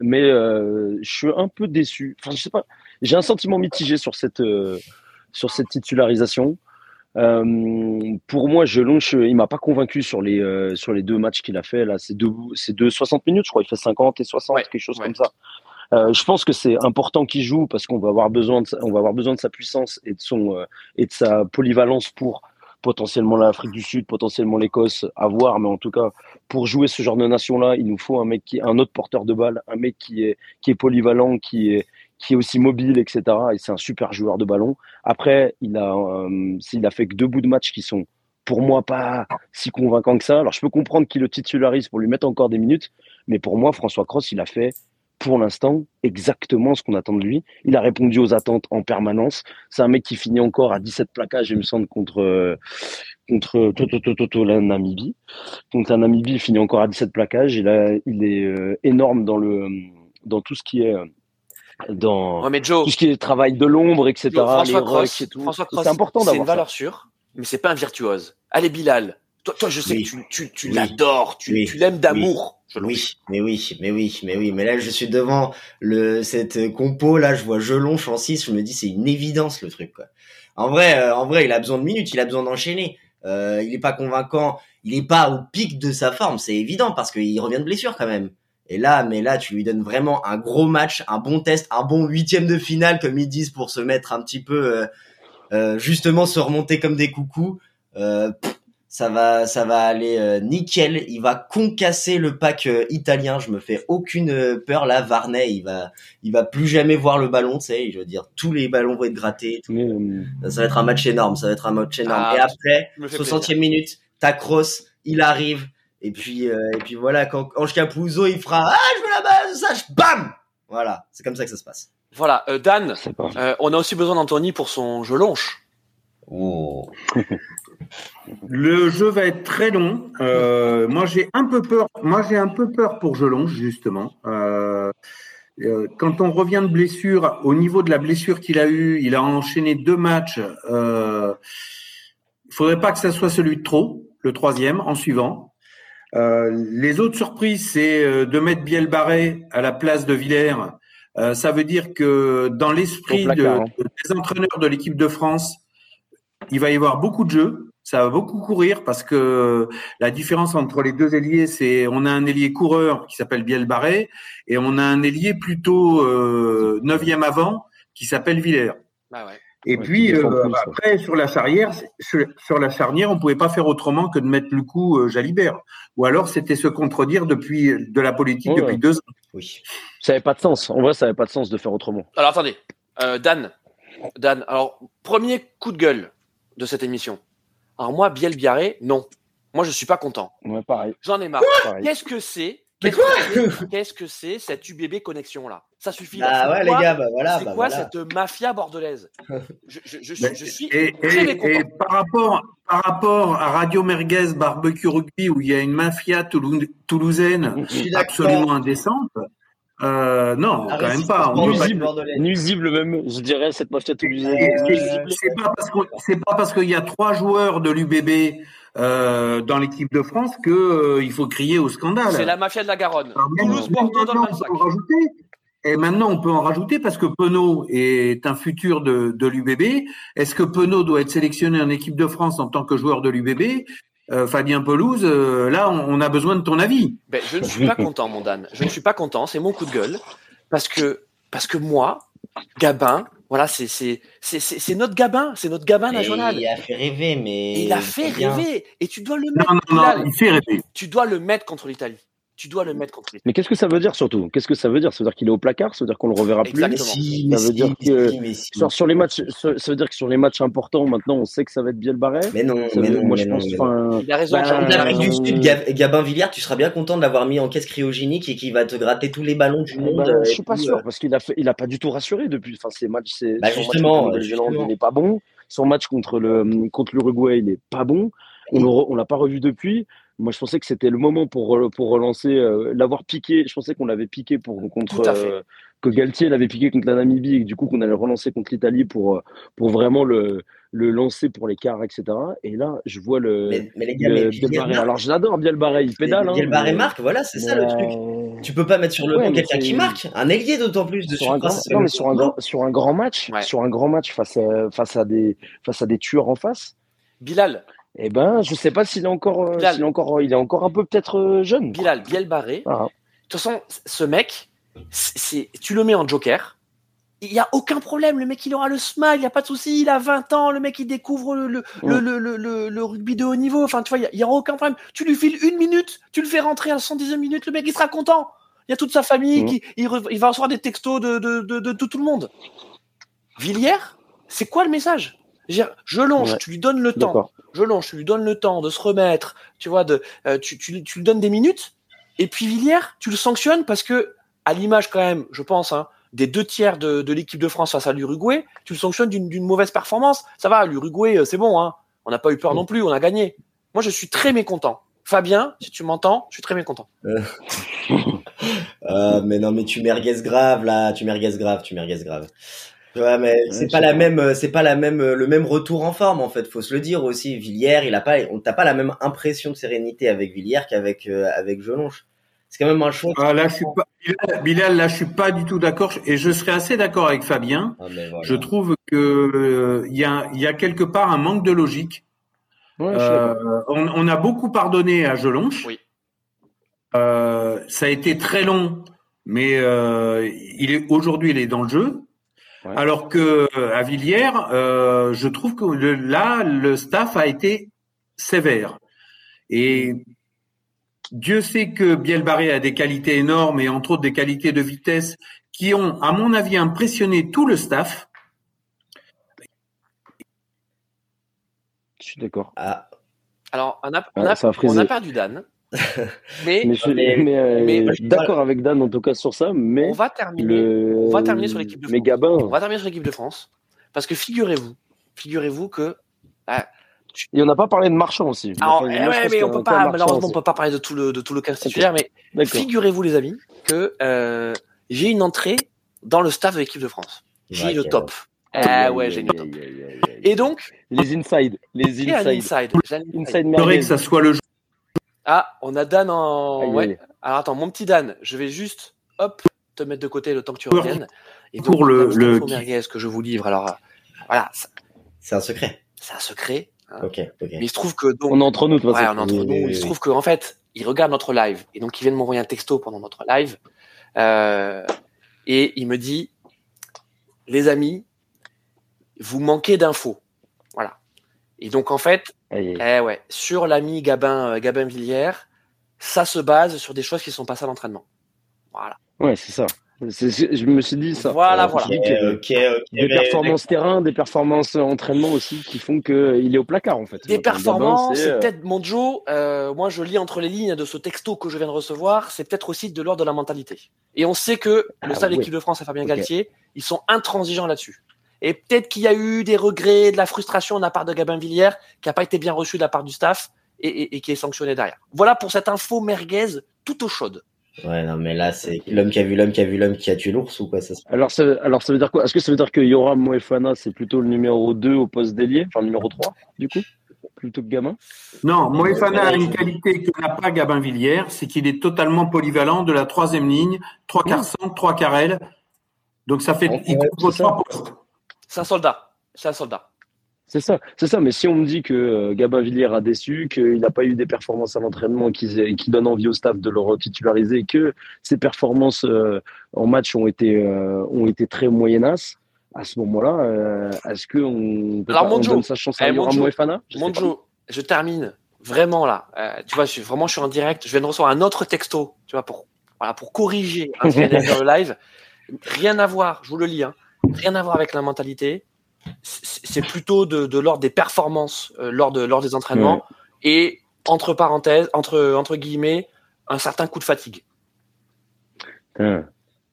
mais je suis un peu déçu. Enfin, je sais pas. J'ai un sentiment mitigé sur cette sur cette titularisation. Euh, pour moi, Jelonche, il m'a pas convaincu sur les euh, sur les deux matchs qu'il a fait là. C'est deux c'est deux 60 minutes, je crois. Il fait 50 et 60, Ouais, quelque chose ouais. comme ça. Euh, je pense que c'est important qu'il joue parce qu'on va avoir besoin de sa, on va avoir besoin de sa puissance et de son et de sa polyvalence pour potentiellement l'Afrique du Sud, potentiellement l'Écosse, à voir, mais en tout cas pour jouer ce genre de nation-là, il nous faut un mec qui un autre porteur de balle, un mec qui est qui est polyvalent, qui est qui est aussi mobile, etc. Et c'est un super joueur de ballon. Après, il a euh, a fait que deux bouts de match qui sont pour moi pas si convaincants que ça. Alors je peux comprendre qu'il le titularise pour lui mettre encore des minutes, mais pour moi François Cross, il a fait pour l'instant exactement ce qu'on attend de lui. Il a répondu aux attentes en permanence. C'est un mec qui finit encore à 17 plaquages, il me semble, contre contre to- to- to- to- to- la Namibie. Contre la Namibie, il finit encore à 17 plaquages. Il, a, il est euh, énorme dans le dans tout ce qui est euh, dans Ouais, mais Joe, tout ce qui est travail de l'ombre, etc. Joe, François les rucks Cross, et tout. François Cross, c'est important c'est une d'avoir ça. valeur sûre, mais c'est pas un virtuose. Allez, Bilal. Toi, toi, je sais Oui. que tu, tu, tu Oui. l'adores, tu, Oui. tu l'aimes d'amour. Oui, mais oui, mais oui, mais oui. Mais là, je suis devant le cette compo. Là, je vois en 6. Je me dis, c'est une évidence le truc. Quoi. En vrai, euh, en vrai, il a besoin de minutes. Il a besoin d'enchaîner. Euh, il est pas convaincant. Il est pas au pic de sa forme. C'est évident parce qu'il revient de blessure quand même. Et là, mais là, tu lui donnes vraiment un gros match, un bon test, un bon huitième de finale comme ils disent pour se mettre un petit peu, euh, euh, justement, se remonter comme des coucous. Euh, pff, ça va, ça va aller euh, nickel. Il va concasser le pack euh, italien. Je me fais aucune euh, peur là. Varney, il va, il va plus jamais voir le ballon. Tu sais, je veux dire, tous les ballons vont être grattés. Ça va être un match énorme. Ça va être un match énorme. Ah, et après, me fais 60e minute, ta cross, il arrive. Et puis, euh, et puis voilà, quand Ange Capuzzo, il fera, ah, je veux la base, ça, je- bam! Voilà. C'est comme ça que ça se passe. Voilà, euh, Dan, euh, on a aussi besoin d'Anthony pour son jeu longe. Oh. Le jeu va être très long. Euh, moi, j'ai un peu peur. Moi, j'ai un peu peur pour Jelonge, justement. Euh, euh, quand on revient de blessure, au niveau de la blessure qu'il a eue, il a enchaîné deux matchs. Euh, il faudrait pas que ça soit celui de trop, le troisième, en suivant. Euh, les autres surprises, c'est euh, de mettre Biel Barré à la place de Villers. Euh, ça veut dire que dans l'esprit de, hein. des entraîneurs de l'équipe de France, il va y avoir beaucoup de jeux. Ça va beaucoup courir parce que la différence entre les deux ailiers, c'est on a un ailier coureur qui s'appelle Biel Barré et on a un ailier plutôt euh, neuvième avant qui s'appelle Villers. Bah ouais. Et Ouais, puis euh, plus, ouais. après sur la charnière, sur, sur la charnière, on pouvait pas faire autrement que de mettre le coup euh, Jalibert. Ou alors c'était se contredire depuis de la politique Ouais. depuis deux ans. Oui. Ça n'avait pas de sens. En vrai, ça n'avait pas de sens de faire autrement. Alors attendez, euh, Dan, Dan. Alors premier coup de gueule de cette émission. Alors moi, Biel Biarré, non. Moi, je suis pas content. Ouais, pareil. J'en ai marre. Qu'est-ce que c'est Qu'est-ce que c'est? Qu'est-ce que c'est cette UBB connexion là Ça suffit. là. Ah C'est ouais, les quoi- gars, bah voilà. C'est bah quoi voilà. cette mafia bordelaise? Je, je, je, suis- Mais- je suis Et, très et- et par rapport par rapport à Radio Merguez Barbecue Rugby où il y a une mafia toulou- toulousaine absolument indécente, euh, non, La quand même pas. Nuisible. même, je dirais, cette mafia toulousaine. C'est pas parce qu'il y a trois joueurs de l'UBB euh, dans l'équipe de France que euh, il faut crier au scandale. C'est la mafia de la Garonne. Même- Toulouse, Bordeaux dans le maintenant, même on sac. peut en rajouter. Et maintenant, on peut en rajouter parce que Penaud est un futur de, de l'UBB. Est-ce que Penaud doit être sélectionné en équipe de France en tant que joueur de l'UBB Euh, Fabien Pelouse, euh, là, on, on a besoin de ton avis. Ben, je ne suis pas content, mon Dan. Je ne suis pas content. C'est mon coup de gueule parce que parce que moi, Gabin, voilà, c'est c'est c'est c'est c'est notre Gabin, c'est notre Gabin national. il a fait rêver, mais. Il a fait rêver. Et tu dois le Non, mettre. non, non, Bilal. il fait rêver. Tu dois le mettre contre l'Italie. Tu dois le mettre contre l'Italie. Mais qu'est-ce que ça veut dire surtout? Qu'est-ce que ça veut dire? Ça veut dire qu'il est au placard? Ça veut dire qu'on le reverra plus? Exactement. Si, Ça mais veut si, dire que- si, mais si. Sur, sur les matchs, sur- ça veut dire que sur les matchs importants, maintenant, on sait que ça va être Biel Barret. Mais non, Ça mais veut- non, moi, mais je non, pense. non. enfin, Il a raison. Bah, du Sud, Gab- Gabin Villiers, tu seras bien content de l'avoir mis en caisse cryogénique et qui va te gratter tous les ballons du monde. bah, je suis pas sûr euh. parce qu'il a fait, il a pas du tout rassuré depuis. Enfin, ses matchs, c'est Bah, justement, il n'est pas bon. Son match contre le contre l'Uruguay, il est pas bon. Le on l'a pas revu depuis. Moi, je pensais que c'était le moment pour pour relancer, euh, l'avoir piqué. Je pensais qu'on l'avait piqué pour contre Tout à fait. euh, que Galtier l'avait piqué contre la Namibie et que, du coup qu'on allait relancer contre l'Italie pour euh, pour vraiment le le lancer pour les quarts, etc. Et là, je vois le, Mais, mais les gars, le mais Biel. Alors, je l'adore, Biel Barret. Il pédale. Hein, mais- marque, voilà, c'est ça le truc. Tu peux pas mettre sur le Ouais, banc quelqu'un qui marque, un ailier d'autant plus de sur un, grand, surface. non, mais sur, un grand, sur un grand match, Ouais. sur un grand match face à, face à des face à des tueurs en face. Bilal, Eh ben, je sais pas s'il est encore, euh, s'il est encore, il est encore un peu peut-être euh, jeune. Bilal, Biel Barré. Ah. De toute façon, ce mec, c'est, tu le mets en joker. Il n'y a aucun problème. Le mec, il aura le smile. Il n'y a pas de souci. Il a 20 ans. Le mec, il découvre le, le, le, rugby de haut niveau. Enfin, tu vois, il n'y aura aucun problème. Tu lui files une minute. Tu le fais rentrer à 110e minute. Le mec, il sera content. Il y a toute sa famille Mhm. qui, il, re- il va recevoir des textos de, de, de, de, de tout le monde. Villiers, c'est quoi le message? Je veux dire, Je longe, Ouais. tu lui donnes le temps je longe, tu lui donnes le temps de se remettre, tu vois, de, euh, tu, tu, tu lui donnes des minutes, et puis Villiers, tu le sanctionnes parce que, à l'image quand même, je pense, hein, des deux tiers de, de l'équipe de France face à l'Uruguay, tu le sanctionnes d'une d'une mauvaise performance. Ça va, l'Uruguay, euh, c'est bon, hein. on n'a pas eu peur non plus, on a gagné. Moi, je suis très mécontent. Fabien, si tu m'entends, je suis très mécontent. Euh, mais non, mais tu merguez grave là, tu merguez grave, tu merguez grave. Ouais, mais c'est pas la même, euh, c'est pas la même, euh, le même retour en forme en fait. Faut se le dire aussi. Villiers, il a pas, on t'a pas la même impression de sérénité avec Villiers qu'avec avec Jelonche. C'est quand même un choix. Ah, là, je suis pas, Bilal, là, je suis pas du tout d'accord et je serais assez d'accord avec Fabien. Ah, je trouve que il y a, il y a quelque part un manque de logique. on, on, a beaucoup pardonné à Jelonche. Oui. Euh, ça a été très long, mais euh, il est aujourd'hui il est dans le jeu. Alors que à Villiers, euh, je trouve que là le staff a été sévère. Et Dieu sait que Bielbarré a des qualités énormes et entre autres des qualités de vitesse qui ont, à mon avis, impressionné tout le staff. Je suis d'accord. Ah. Alors, on a, on a, on a perdu Dan. Mais, mais, d'accord avec Dan en tout cas sur ça, mais on va terminer, on va terminer sur l'équipe de France. Gabin. On va terminer sur l'équipe de France parce que figurez-vous, figurez-vous que ah, Et on n'a pas parlé de Marchand aussi. Alors, eh mais on peut pas, malheureusement, on peut pas parler de tout le de tout le cas titulaire, mais figurez-vous les amis que euh, j'ai une entrée dans le staff de l'équipe de France. J'ai le top. Ah ouais, génial. Et donc les inside, les inside, inside, inside que ça soit le ah, on a Dan en. ouais. Alors attends, mon petit Dan, je vais juste, hop, te mettre de côté le temps que tu reviennes. Et pour le, le... merguez que je vous livre. Alors euh, voilà. C'est un secret. C'est un secret. Hein. Ok. Ok. Mais il se trouve que on est entre nous. De ouais, on est entre nous. Il se trouve qu'en fait, il regarde notre live et donc il vient de m'envoyer un texto pendant notre live euh, et il me dit, les amis, vous manquez d'infos. Et donc en fait, eh ouais, sur l'ami Gabin, euh, Gabin Villière, ça se base sur des choses qui sont passées à l'entraînement. Voilà. Ouais, c'est ça. je me suis dit ça. Voilà, euh, voilà. des performances terrain, des performances entraînement aussi qui font qu'il est au placard en fait. Des performances, c'est euh, peut-être mon Joe. moi, je lis entre les lignes de ce texto que je viens de recevoir. C'est peut-être aussi de l'ordre de la mentalité. Et on sait que le ah, stade l'équipe de France à Fabien Galtier, ils sont intransigeants là-dessus. Et peut-être qu'il y a eu des regrets, de la frustration de la part de Gabin Villiers, qui n'a pas été bien reçu de la part du staff et, qui est sanctionné derrière. Voilà pour cette info merguez tout au chaude. Ouais, non, mais là, c'est l'homme qui a vu l'homme qui a vu l'homme qui a tué l'ours ou quoi ça alors, ça, alors, ça veut dire quoi? Est-ce que ça veut dire que Yoram Moefana, c'est plutôt le numéro 2 au poste d'ailier, enfin le numéro 3, du coup? Plutôt que Gabin? Non, Moefana a une qualité que n'a pas Gabin Villiers, c'est qu'il est totalement polyvalent de la troisième ligne, trois quarts centre, trois quarts Donc ça fait, il trois postes. C'est un soldat. C'est un soldat. C'est ça, c'est ça. Mais si on me dit que euh, Gabin Villiers a déçu, qu'il n'a pas eu des performances à l'entraînement qui, qui donnent envie au staff de le retitulariser, que ses performances euh, en match ont été, euh, ont été très moyennas, à ce moment-là, est-ce qu'on peut Alors, donne sa chance à eh, Moefana? Je termine vraiment là. tu vois, je suis vraiment je suis en direct. Je viens de recevoir un autre texto, tu vois, pour voilà, pour corriger un dans le live. Rien à voir. Je vous le lis. Hein rien à voir avec la mentalité. C'est plutôt de, l'ordre des performances euh, lors, de, lors des entraînements et entre parenthèses, entre, entre guillemets, un certain coup de fatigue. Ah.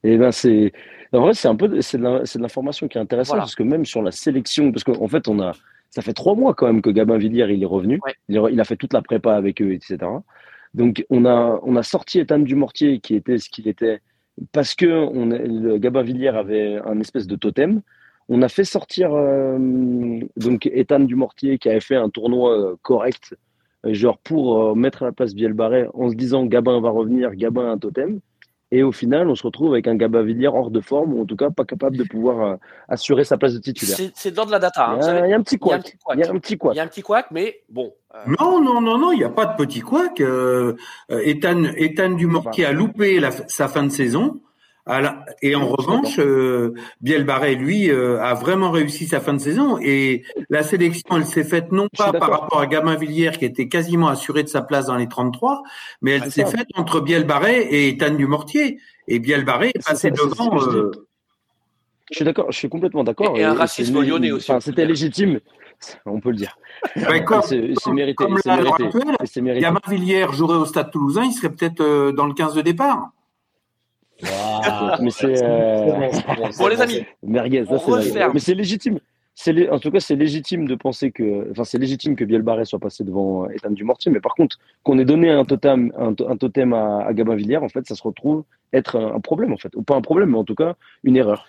Et ben c'est en vrai c'est un peu c'est de l'information qui est intéressante parce que même sur la sélection parce qu'en fait on a ça fait trois mois quand même que Gabin Villiers il est revenu il, a fait toute la prépa avec eux etc donc on a on a sorti Ethan Dumortier qui était ce qu'il était parce que le Gabin Villiers avait un espèce de totem. On a fait sortir euh, donc Ethan Dumortier qui avait fait un tournoi euh, correct, euh, genre pour mettre à la place Bielbarré en se disant Gabin va revenir, Gabin un totem. Et au final, on se retrouve avec un Gabin Villiers hors de forme, ou en tout cas pas capable de pouvoir assurer sa place de titulaire. C'est dans de la data. Hein, il, y a, un petit couac. Il y a un petit couac. Il y a un petit couac, mais bon. Non, non, non, non, il n'y a pas de petit couac. Euh, Ethan, Ethan Dumortier a loupé sa fin de saison et en revanche, euh, Biel Barret, lui, euh, a vraiment réussi sa fin de saison. Et la sélection, elle s'est faite non pas par rapport à Gabin Villiers, qui était quasiment assuré de sa place dans les 33, mais elle s'est faite entre Biel Barret et Ethan Dumortier. Et Biel Barret est passé devant. Euh, je suis d'accord, je suis complètement d'accord. Et, un racisme lyonnais aussi. C'était légitime, on peut le dire. c'est mérité. c'est mérité. Gabin Villiers jouerait au Stade Toulousain, il serait peut-être dans le 15 de départ mais c'est. Euh... Bon, les amis, merguez, ça c'est. Mais c'est légitime. c'est en tout cas, c'est légitime de penser que, enfin, c'est légitime que Bielbarré soit passé devant Ethan Dumortier, mais par contre, qu'on ait donné un totem, un, totem à, à Gabin Villiers, en fait, ça se retrouve être un, problème, en fait, ou pas un problème, mais en tout cas une erreur.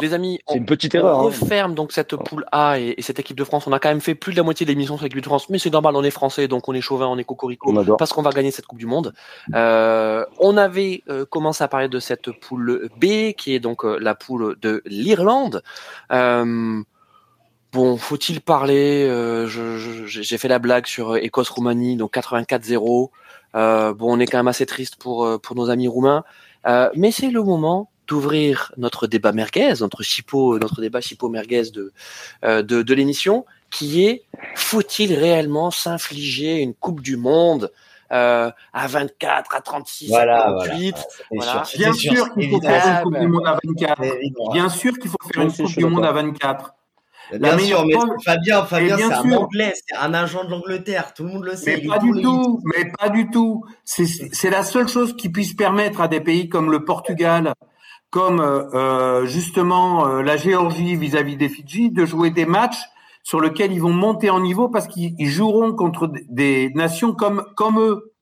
Les amis, c'est une petite erreur. On hein. referme donc cette poule A et, cette équipe de France. On a quand même fait plus de la moitié de l'émission sur l'équipe de France, mais c'est normal, on est français, donc on est chauvin, on est cocorico, parce qu'on va gagner cette Coupe du Monde. Euh, on avait euh, commencé à parler de cette poule B, qui est donc euh, la poule de l'Irlande. Euh, Bon, faut-il parler euh, J'ai fait la blague sur Écosse-Roumanie, donc 84-0. Euh, bon, on est quand même assez triste pour pour nos amis roumains, mais c'est le moment d'ouvrir notre débat merguez, notre chipo, notre débat chipo merguez de de, de l'émission, qui est faut-il réellement s'infliger une Coupe du Monde euh, à 24, à 36, à 38. Voilà. Bien sûr qu'il faut faire une Coupe du Monde à 24. Bien sûr qu'il faut faire une Coupe du Monde à 24. Bien sûr, mais Fabien, Fabien, c'est un anglais, c'est un agent de l'Angleterre, tout le monde le sait. Mais pas du tout, mais pas du tout. C'est la seule chose qui puisse permettre à des pays comme le Portugal, comme euh, euh justement euh, la Géorgie vis-à-vis des Fidji, de jouer des matchs sur lesquels ils vont monter en niveau parce qu'ils joueront contre des nations comme comme eux.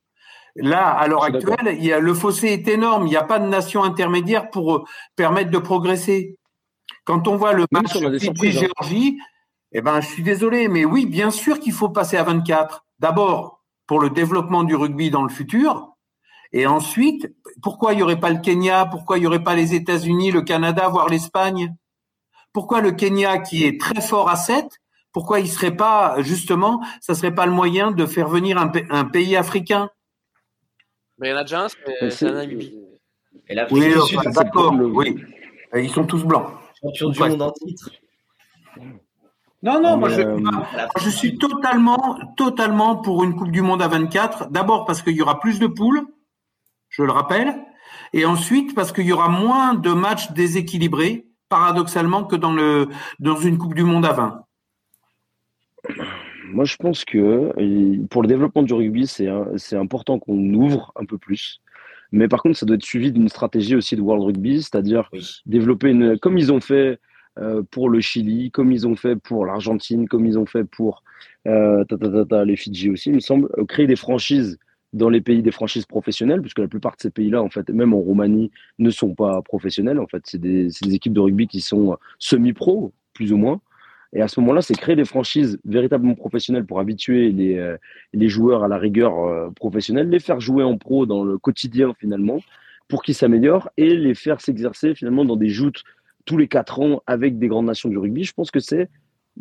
Là, à l'heure actuelle, il y a, le fossé est énorme. Il n'y a pas de nation intermédiaire pour euh, permettre de progresser. Quand on voit le match Fidji-Géorgie, hein. eh ben, je suis désolé, mais oui, bien sûr qu'il faut passer à 24. D'abord, pour le développement du rugby dans le futur. Et ensuite, pourquoi il n'y aurait pas le Kenya? Pourquoi il n'y aurait pas les États-Unis, le Canada, voire l'Espagne? Pourquoi le Kenya, qui est très fort à 7, pourquoi il serait pas, justement, ça serait pas le moyen de faire venir un, pays africain? Mais il y en a déjà un, c'est un Et l'Afrique oui, d'accord, oui. Ils sont tous blancs. Du monde en titre. Non, non, moi, je, euh, je, suis totalement, totalement pour une Coupe du Monde à 24. D'abord parce qu'il y aura plus de poules, je le rappelle, et ensuite parce qu'il y aura moins de matchs déséquilibrés, paradoxalement, que dans, le, dans une Coupe du Monde à 20. Moi, je pense que pour le développement du rugby, c'est important qu'on ouvre un peu plus. Mais par contre, ça doit être suivi d'une stratégie aussi de World Rugby, c'est-à-dire développer une, comme ils ont fait euh, pour le Chili, comme ils ont fait pour l'Argentine, comme ils ont fait pour euh, les Fidji aussi, il me semble, euh, créer des franchises dans les pays des franchises professionnelles, puisque la plupart de ces pays-là, en fait, même en Roumanie, ne sont pas professionnels. En fait, c'est des, équipes de rugby qui sont semi-pro, plus ou moins. Et à ce moment-là, c'est créer des franchises véritablement professionnelles pour habituer les, euh, les joueurs à la rigueur euh, professionnelle, les faire jouer en pro dans le quotidien finalement, pour qu'ils s'améliorent et les faire s'exercer finalement dans des joutes tous les quatre ans avec des grandes nations du rugby. Je pense que c'est,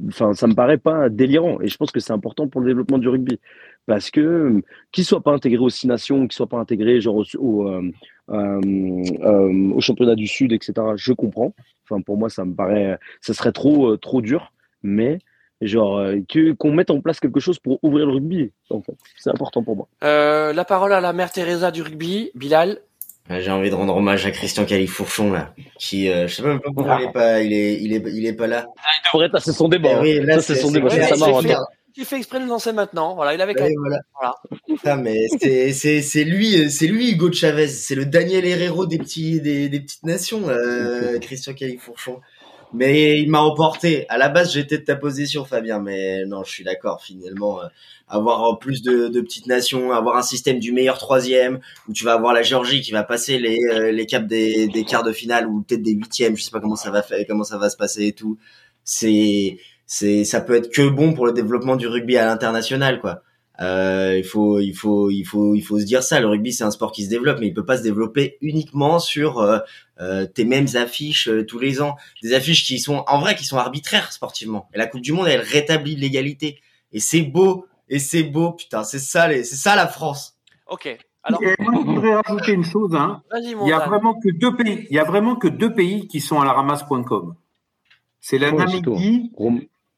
enfin, ça me paraît pas délirant et je pense que c'est important pour le développement du rugby parce que qu'ils soient pas intégrés aux six nations, qu'ils soient pas intégrés genre au, euh, au championnat du Sud, etc. Je comprends. Enfin, pour moi, ça me paraît, ça serait trop, trop dur mais genre euh, que qu'on mette en place quelque chose pour ouvrir le rugby. c'est important pour moi. Euh, la parole à la mère Teresa du rugby, Bilal. J'ai envie de rendre hommage à Christian Califourchon là, qui euh, je sais même pas pourquoi il est pas, il est, il est, il est pas là. Ah, il devrait être, c'est son débat. Eh oui, c'est son débat. ça fait, il fait exprès de nous lancer maintenant. Voilà, il avait. Ouais, voilà. voilà. mais c'est, c'est, c'est lui, c'est lui Hugo Chavez, c'est le Daniel Herrero des petits, des, des petites nations, euh, Christian Califourchon. Mais il m'a emporté. À la base, j'étais de ta position, Fabien, mais non, je suis d'accord. Finalement, euh, avoir plus de, de, petites nations, avoir un système du meilleur troisième, où tu vas avoir la Géorgie qui va passer les, euh, les caps des, des quarts de finale ou peut-être des huitièmes. Je sais pas comment ça va faire, comment ça va se passer et tout. C'est, c'est, ça peut être que bon pour le développement du rugby à l'international, quoi. Euh, il faut, il faut, il faut, il faut se dire ça. Le rugby, c'est un sport qui se développe, mais il peut pas se développer uniquement sur euh, euh tes mêmes affiches euh, tous les ans. Des affiches qui sont, en vrai, qui sont arbitraires sportivement. Et la Coupe du Monde, elle rétablit l'égalité. Et c'est beau, et c'est beau, putain. C'est ça, les, c'est ça la France. Ok. Alors... moi, je voudrais rajouter une chose. Hein. Il y a vraiment que deux pays. Il y a vraiment que deux pays qui sont à la ramasse.com. C'est la Namibie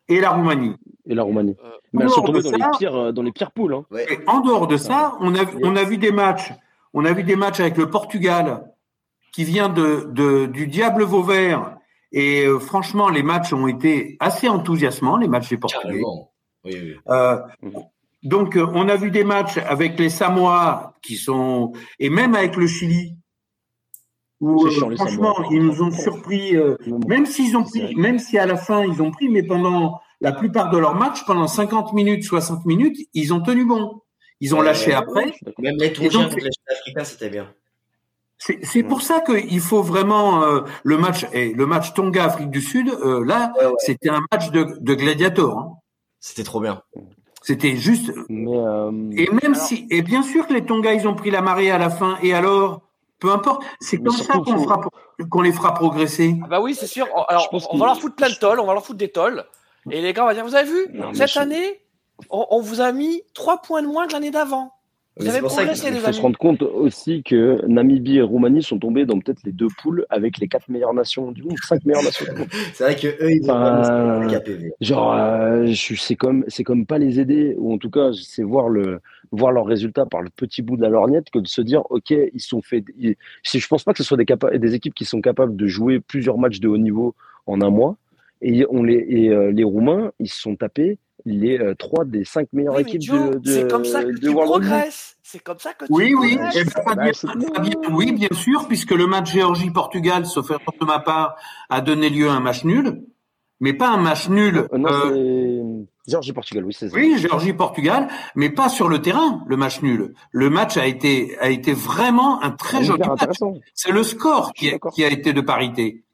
et la Roumanie. Et la Roumanie. Euh, Mais elles sont tombées dans, les pires, euh, dans les pires poules. Hein. en dehors de ça, on a, on a vu des matchs. On a vu des matchs avec le Portugal qui vient de, de du Diable Vauvert. Et euh, franchement, les matchs ont été assez enthousiasmants, les matchs des Portugais. Oui, euh, donc, on a vu des matchs avec les Samoa qui sont et même avec le Chili Où, euh, franchement, ils nous ont surpris, euh, même s'ils ont pris, même si à la fin ils ont pris, mais pendant la plupart de leur match, pendant 50 minutes, 60 minutes, ils ont tenu bon. Ils ont lâché après. Même les contre les Africains, c'était bien. C'est pour ça qu'il faut vraiment euh, le match et le match Tonga Afrique du Sud. Euh, là, c'était un match de, de gladiator. Hein. C'était trop bien. C'était juste. Euh, et même si et bien sûr que les Tonga ils ont pris la marée à la fin et alors peu importe. C'est comme ça qu'on fera qu'on les fera progresser. Ah bah oui, c'est sûr. Alors on, va leur foutre plein de tolls, on va leur foutre des tolls. Et les gars, on va dire, vous avez vu cette année, on, on, vous a mis trois points de moins que l'année d'avant. Il faut se rendre compte aussi que Namibie et Roumanie sont tombés dans peut-être les deux poules avec les quatre meilleures nations du monde, cinq meilleures nations du monde. c'est vrai que eux, ils ont enfin, Genre, euh, c'est comme, c'est comme pas les aider, ou en tout cas, c'est voir le, voir leurs résultats par le petit bout de la lorgnette que de se dire, ok, ils sont faits. je pense pas que ce soit des, des équipes qui sont capables de jouer plusieurs matchs de haut niveau en un mois. Et on les, et, euh, les Roumains, ils se sont tapés les euh, trois des cinq meilleures équipes de, de, C'est comme ça que tu progresses. C'est comme ça que tu oui, oui. Eh ben, oui, bien sûr, puisque le match Géorgie-Portugal, sauf erreur de ma part, a donné lieu à un match nul, mais pas un match nul. Euh, non, euh... Géorgie-Portugal, oui, c'est ça. Oui, Géorgie-Portugal, mais pas sur le terrain, le match nul. Le match a été, a été vraiment un très joli match. C'est le score qui a, qui a été de parité.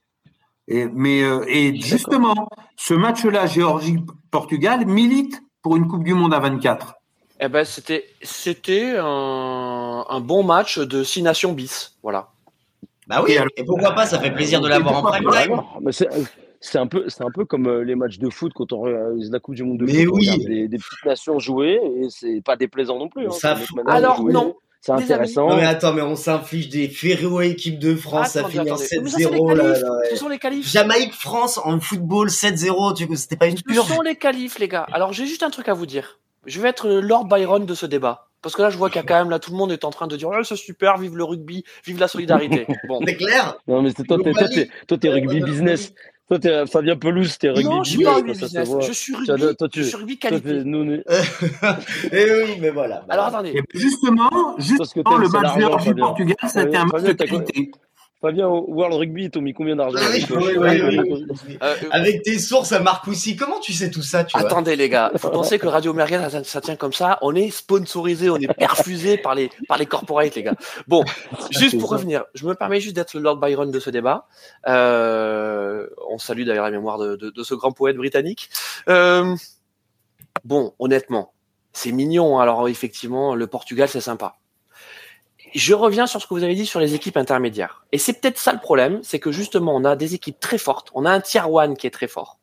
Et, mais euh, et justement, ce match-là, Géorgie-Portugal, milite pour une Coupe du Monde à 24. Eh ben, c'était c'était un, un, bon match de six nations bis, voilà. Bah oui. Et, pourquoi pas Ça fait plaisir de l'avoir en prime time. C'est un peu, c'est un peu comme euh, les matchs de foot quand on réalise la Coupe du Monde de mais foot. Oui. Des, des, petites nations jouer et c'est pas déplaisant non plus. Hein, ça Alors non, c'est intéressant. Non mais attends, mais on s'inflige des Ferro équipe de France, ça finit en 7-0 Ce sont les qualifs. Jamaïque France en football 7-0, tu c'était pas une pure. Ce sont les qualifs les gars. Alors j'ai juste un truc à vous dire. Je vais être Lord Byron de ce débat. Parce que là, je vois qu'il y a quand même, là, tout le monde est en train de dire, oh, c'est super, vive le rugby, vive la solidarité. Bon. C'est clair. Non, mais c'est toi, t'es, toi, t'es rugby business. Toi, t'es Fabien Pelouse, t'es rugby Non, je suis pas rugby business. Je suis rugby, toi, tu, je suis rugby qualité. Nous, nous... Et oui, mais voilà. Alors, attendez. justement, justement le match de du Portugal, c'était un match de qualité. Fabien, au World Rugby, ils t'ont mis combien d'argent Avec tes sources à Marcoussis, comment tu sais tout ça tu Attendez les gars, faut penser que Radio Merguez, ça, tient comme ça. On est sponsorisé, on est perfusé par les par les corporates les gars. Bon, juste pour revenir, je me permets juste d'être le Lord Byron de ce débat. Euh, on salue d'ailleurs la mémoire de, de, de, ce grand poète britannique. Euh, bon, honnêtement, c'est mignon. Alors effectivement, le Portugal, c'est sympa je reviens sur ce que vous avez dit sur les équipes intermédiaires. Et c'est peut-être ça le problème, c'est que justement, on a des équipes très fortes. On a un tier one qui est très fort.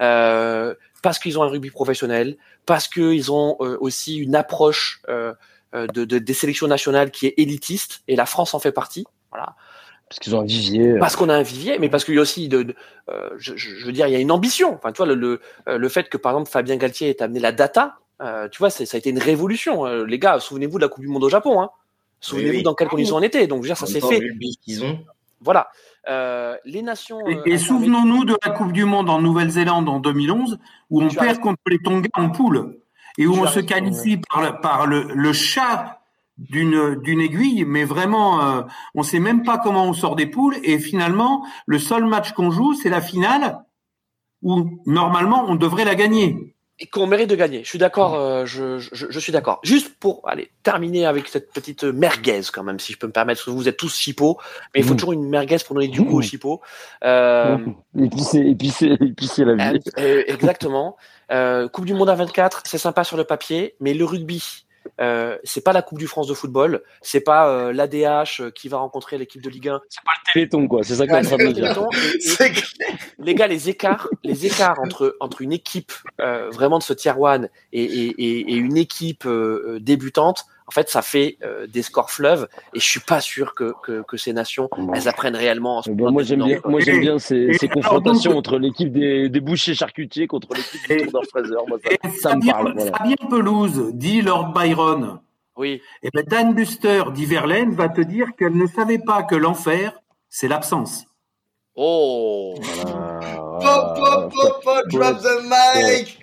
Euh, parce qu'ils ont un rugby professionnel, parce qu'ils ont euh, aussi une approche euh, euh, de, de, des sélections nationales qui est élitiste, et la France en fait partie. Voilà. Parce qu'ils ont un vivier. Parce qu'on a un vivier, mais parce qu'il y a aussi, de, de euh, je, je, veux dire, il y a une ambition. Enfin, tu vois, le, le, le fait que par exemple Fabien Galtier ait amené la data, tu vois, ça a été une révolution. les gars, souvenez-vous de la Coupe du Monde au Japon. Hein. Souvenez-vous oui, dans quelles conditions on était. Donc, je veux dire, ça s'est fait. Ont. Voilà. Euh, les nations. Et, et souvenons-nous de la Coupe du Monde en Nouvelle-Zélande en 2011, où on tu perd contre les Tonga en poule, et où tu on se qualifie ouais. par, le, par le, le chat d'une d'une aiguille, mais vraiment, euh, on sait même pas comment on sort des poules, et finalement, le seul match qu'on joue, c'est la finale, où normalement on devrait la gagner et qu'on mérite de gagner. Je suis d'accord, euh, je, je, je, suis d'accord. Juste pour aller terminer avec cette petite merguez quand même, si je peux me permettre, parce que vous êtes tous chipots, mais il faut mmh. toujours une merguez pour donner du goût aux chipots. Euh, et puis c'est la vie. Euh, exactement. Euh, coupe du Monde à 24, c'est sympa sur le papier, mais le rugby, euh, c'est pas la Coupe du France de football, c'est pas euh, l'ADH qui va rencontrer l'équipe de Ligue 1. C'est pas le Téléthon quoi, c'est ça qu'on est en train de dire. les gars, les écarts, les écarts entre entre une équipe euh, vraiment de ce tier one et, et, et une équipe euh, débutante, en fait, ça fait euh, des scores fleuves et je suis pas sûr que, que, que ces nations elles apprennent réellement. En ce ben moi, j'aime bien, moi j'aime bien ces, ces confrontations entre l'équipe des, des bouchers charcutiers contre l'équipe du Tour Fraser. Moi, ça, ça me parle. Voilà. Fabien Pelouse dit Lord Byron. Oui. Et ben Dan Buster d'Iverlaine va te dire qu'elle ne savait pas que l'enfer, c'est l'absence. Oh. Voilà. Pop, pop, pop, drop the mic.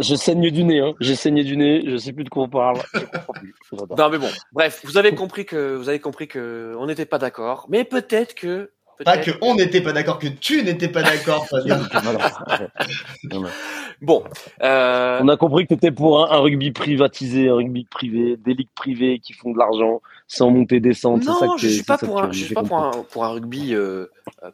Je saigne du nez, hein. J'ai saigné du nez. Je sais plus de quoi on parle. Je comprends plus. Non mais bon, bref, vous avez compris que vous avez compris que on n'était pas d'accord, mais peut-être que pas que on n'était pas d'accord, que tu n'étais pas d'accord, Fabien. bon, euh... on a compris que tu étais pour un, rugby privatisé, un rugby privé, des ligues privées qui font de l'argent sans monter descendre. Non, ça que je suis pas pour un, je suis pas pour un, pour un rugby euh,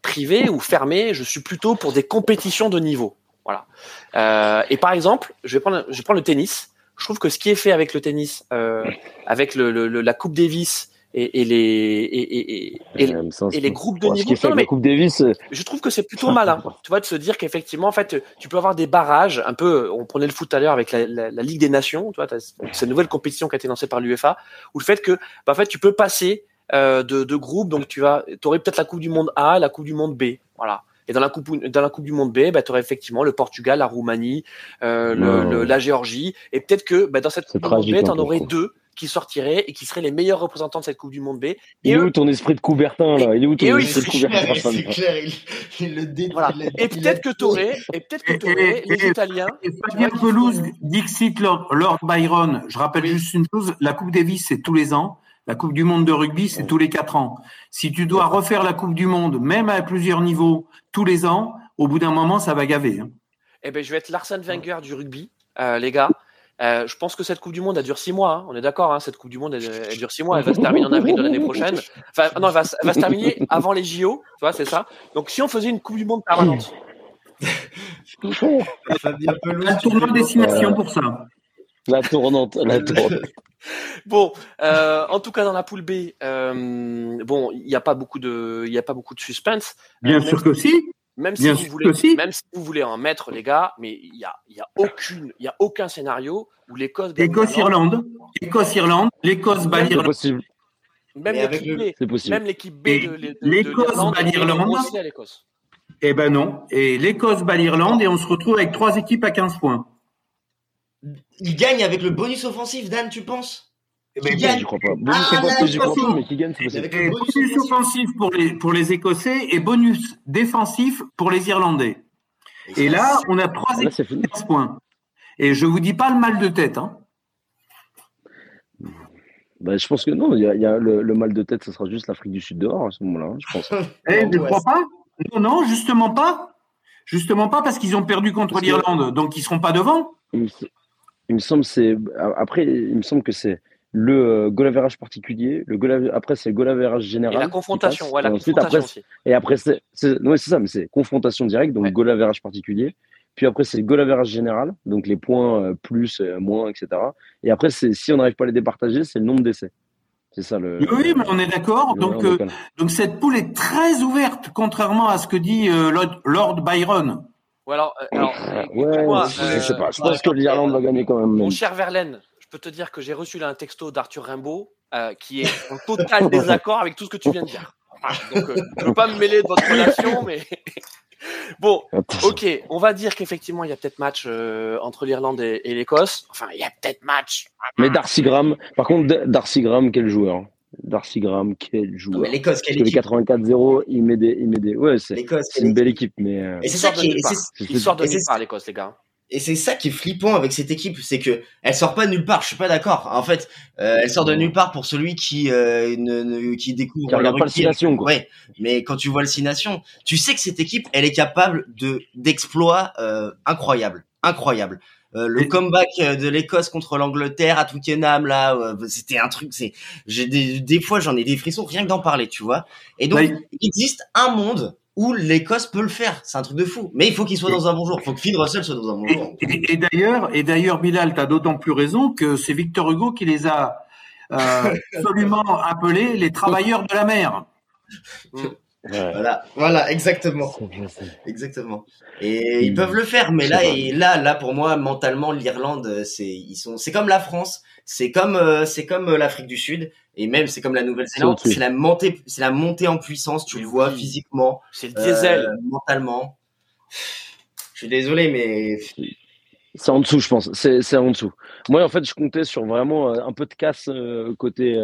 privé ou fermé. Je suis plutôt pour des compétitions de niveau. Voilà. Euh, et par exemple, je vais prendre, je vais prendre le tennis. Je trouve que ce qui est fait avec le tennis, euh, avec le, le, la Coupe Davis et, et les et, et, et, les groupes de niveau. non, mais Coupe Davis, euh, je trouve que c'est plutôt malin. tu vois, de se dire qu'effectivement, en fait, tu peux avoir des barrages. Un peu, on prenait le foot tout à l'heure avec la, la, la, Ligue des Nations. Tu vois, cette nouvelle compétition qui a été lancée par l'UEFA, où le fait que, bah, en fait, tu peux passer euh, de, de groupes. Donc, tu vas, aurais peut-être la Coupe du Monde A, la Coupe du Monde B. Voilà. Et dans la coupe dans la coupe du monde B, bah, tu aurais effectivement le Portugal, la Roumanie, euh, le, la Géorgie, et peut-être que bah, dans cette coupe du monde B, tu en aurais deux qui sortiraient et qui seraient les meilleurs représentants de cette Coupe du Monde B. Et il est où ton esprit de Coubertin là? Il est où ton esprit de Coubertin C'est clair, il, il, le dé... voilà. Et peut-être que t'aurais, et peut-être que t'aurais les Italiens. Et Fabien Pelouse, Dixit Lord, Lord Byron. Je rappelle juste une chose la Coupe Davis, c'est tous les ans. La Coupe du Monde de rugby, c'est tous les quatre ans. Si tu dois refaire la Coupe du Monde, même à plusieurs niveaux, tous les ans, au bout d'un moment, ça va gaver. Hein. Eh ben, je vais être Larsen Wenger du rugby, euh, les gars. Euh, je pense que cette Coupe du Monde, elle dure six mois. Hein. On est d'accord, hein, cette Coupe du Monde, elle, dure six mois. Elle va se terminer en avril de l'année prochaine. Enfin, non, elle va, elle va, se terminer avant les JO. Tu vois, c'est ça. Donc, si on faisait une Coupe du Monde permanente. la tournante destination pour ça. La tournante, la tournante. bon, euh, en tout cas dans la poule B, euh, bon, il n'y a pas beaucoup de, il a pas beaucoup de suspense. Bien sûr que si. Même si, vous voulez, même si vous voulez en mettre, les gars, mais il y a, y a aucune, il y a aucun scénario où l'Écosse. Écosse-Irlande, Écosse-Irlande, l'Écosse bat l'Irlande. Même l'équipe B, même l'équipe B de, l'Écosse bat l'Irlande. Eh ben non. Et l'Écosse bat l'Irlande et on se retrouve avec trois équipes à 15 points. Il gagne avec le bonus offensif, Dan, tu penses? Mais gagne. Je crois pas. Bonus ah, offensif, crois pas, mais qui gagne, c'est possible. Bonus offensif pour les, pour les Écossais et bonus défensif pour les Irlandais. Et, là, on a trois ah, équipes à points. Et je vous dis pas le mal de tête. Hein. Bah, je pense que non, il y a, y a le, le, mal de tête, ce sera juste l'Afrique du Sud dehors à ce moment-là, hein, je pense. eh, je ne crois pas. Non, non, justement pas. Justement pas parce qu'ils ont perdu contre l'Irlande, donc ils seront pas devant. Il, me semble c'est après il me semble que c'est le euh, particulier, le goal après c'est le goal général. Et la confrontation, ouais, la confrontation après, aussi. Et après, c'est ouais, ça, mais c'est confrontation directe, donc ouais. goal particulier. Puis après, c'est le goal général, donc les points euh, plus, euh, moins, etc. Et après, si on n'arrive pas à les départager, c'est le nombre d'essais. C'est ça le. Oui, mais on est d'accord. Donc, euh, donc cette poule est très ouverte, contrairement à ce que dit Lord, Lord, Byron. Ou alors, alors ouais, moi, je sais pas. Je pense que l'Irlande va gagner quand même. Mon cher Verlaine, peux te dire que j'ai reçu là un texto d'Arthur Rimbaud euh, qui est en total désaccord avec tout ce que tu viens de dire. donc, euh, je ne veux pas me mêler de votre relation, mais bon, ok, on va dire qu'effectivement, il y a peut-être match euh, entre l'Irlande et, l'Écosse. Enfin, il y a peut-être match. Mais Darcy Graham, par contre, Darcy Graham, quel joueur? Darcy Graham, quel joueur? Mais l'Écosse, quelle équipe? 84-0, il met des, il met des. Ouais, c'est une belle équipe, mais. Et c'est ça qui est. Il sort de nulle part, l'Écosse, les gars. Et c'est ça qui est flippant avec cette équipe, c'est que elle sort pas de nulle part. Je suis pas d'accord. En fait, euh, elle sort de nulle part pour celui qui euh, ne, qui découvre qui regarde pas le quoi. Ouais. Mais quand tu vois le Six tu sais que cette équipe, elle est capable de d'exploits euh, incroyables, incroyables. Euh, le comeback de l'Écosse contre l'Angleterre à Twickenham là, euh, c'était un truc. C'est, j'ai des, des fois j'en ai des frissons rien que d'en parler, tu vois. Et donc il existe un monde où l'Écosse peut le faire. C'est un truc de fou. Mais il faut qu'il soit dans un bon jour. Il faut que Phil Russell soit dans un bon jour. Et, d'ailleurs, et d'ailleurs, Bilal, tu as d'autant plus raison que c'est Victor Hugo qui les a euh, absolument appelés les travailleurs de la mer. Voilà, voilà, exactement, exactement. Et ils peuvent le faire, mais là, et là, là, pour moi, mentalement, l'Irlande, c'est, ils sont, c'est comme la France, c'est comme, euh, c'est comme euh, l'Afrique du Sud, et même c'est comme la Nouvelle-Zélande, c'est la montée, c'est la montée en puissance, tu le vois physiquement, c'est le diesel, euh, mentalement. Je suis désolé, mais c'est en dessous, je pense. C'est en dessous. Moi, en fait, je comptais sur vraiment un peu de casse côté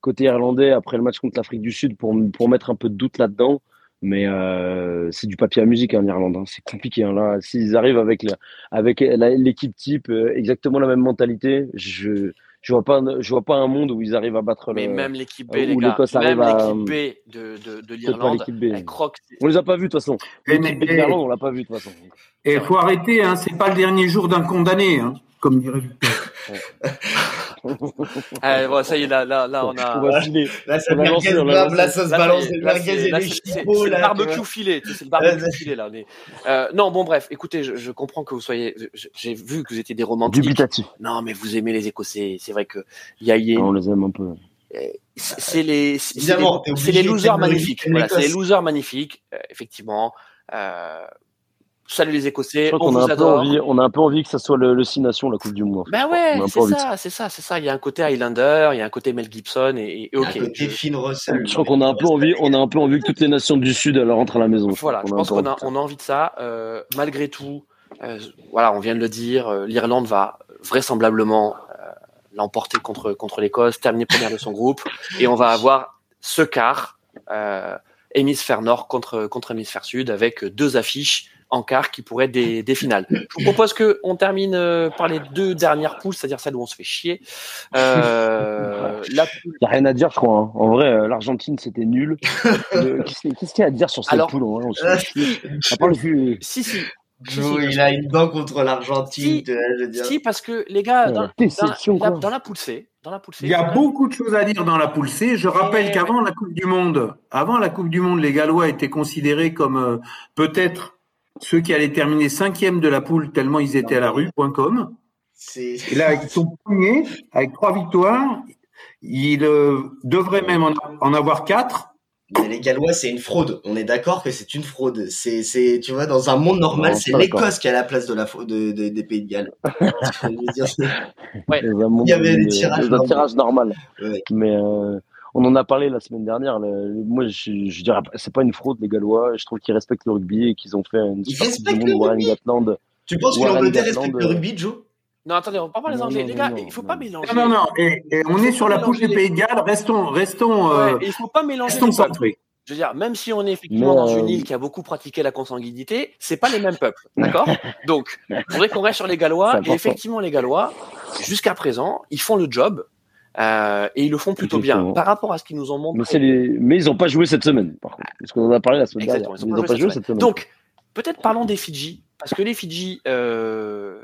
côté irlandais après le match contre l'Afrique du Sud pour pour mettre un peu de doute là-dedans. Mais euh, c'est du papier à musique en hein, Irlande. Hein. C'est compliqué. Hein. Là, s'ils arrivent avec avec l'équipe type, euh, exactement la même mentalité, je je vois pas je vois pas un monde où ils arrivent à battre mais même l'équipe B les gars même l'équipe B de, de, de l'Irlande elle croque on les a pas vus de toute façon. L'équipe B de l'Irlande on l'a pas vu de toute façon. Et il faut arrêter hein, c'est pas le dernier jour d'un condamné hein, comme dirait Victor ah, bon, ça y est, là, là, là, on a. On va filer. Là, ça, lancer, là, là, ça se balance des merguez et des chipots. C'est le barbecue filé. C'est le barbecue filé, là. Mais, euh, non, bon, bref, écoutez, je, je comprends que vous soyez. J'ai vu que vous étiez des romantiques. Dubitatif. Non, mais vous aimez les Écossais. C'est vrai que. Y a, y a... On les aime un peu. C'est les, c'est les losers magnifiques. Voilà, c'est les losers magnifiques, euh, effectivement. Euh, Salut les Écossais, on, a un Peu envie, on a un peu envie que ça soit le, le Six Nations, la Coupe du Monde. Ben ouais, c'est ça, c'est ça, c'est ça. Il y a un côté Highlander, il y a un côté Mel Gibson et, et ok. Un côté Finn Russell. Je crois qu'on a un peu envie, on a un peu envie que toutes les nations du Sud elles rentrent à la maison. Voilà, je, pense qu'on a, on a envie de ça. Euh, malgré tout, euh, voilà, on vient de le dire, euh, l'Irlande va vraisemblablement euh, l'emporter contre contre l'Écosse, terminer première de son groupe, et on va avoir ce quart. Euh, hémisphère nord contre contre hémisphère sud avec deux affiches en quart qui pourraient être des, des finales. Je vous propose que on termine euh, par les deux dernières poules, c'est-à-dire celles où on se fait chier. Euh, la Il n'y a rien à dire, je crois. Hein. En vrai, euh, l'Argentine, c'était nul. Qu'est-ce qu'il y a à dire sur cette poule on se fait Si, si. il a une dent contre l'Argentine. Si, si, parce que les gars, dans, dans, la, dans la poule C, dans la poule C, il y a beaucoup de choses à dire dans la poule C. Je rappelle qu'avant la Coupe du Monde, avant la Coupe du Monde, les Gallois étaient considérés comme euh, peut-être ceux qui allaient terminer cinquième de la poule tellement ils étaient à la rue.com. Et là, ils sont premiers avec trois victoires. Ils euh, devraient même en, avoir quatre. Mais les Gallois, c'est une fraude. On est d'accord que c'est une fraude. C'est, c'est, tu vois, dans un monde normal, c'est l'Écosse qui a la place de la de, de, des Pays de Galles. ouais. Il y avait des tirages, tirage normal. Ouais. Mais euh, on en a parlé la semaine dernière. moi, je, je dirais, c'est pas une fraude, les Gallois. Je trouve qu'ils respectent le rugby et qu'ils ont fait une super Coupe du Monde. Warren Tu penses que l'Angleterre respecte le rugby, Joe? Non, attendez, on va pas parler les Anglais. les gars, il faut pas mélanger. Non, non, non. Et, on est sur la poule des Pays de Galles. Restons, restons. Euh, il faut pas mélanger. Restons centrés. Je veux dire, même si on est effectivement dans une euh, île qui a beaucoup pratiqué la consanguinité, c'est pas les mêmes peuples, d'accord? Donc, il faudrait qu'on reste sur les Gallois. Et effectivement, les Gallois, jusqu'à présent, ils font le job. Euh, et ils le font plutôt bien par rapport à ce qu'ils nous ont montré. Mais, mais ils n'ont pas joué cette semaine, par contre. Parce qu'on en a parlé la semaine dernière. Ils n'ont pas, joué cette semaine. Donc, peut-être parlons des Fidji. Parce que les Fidji. Euh...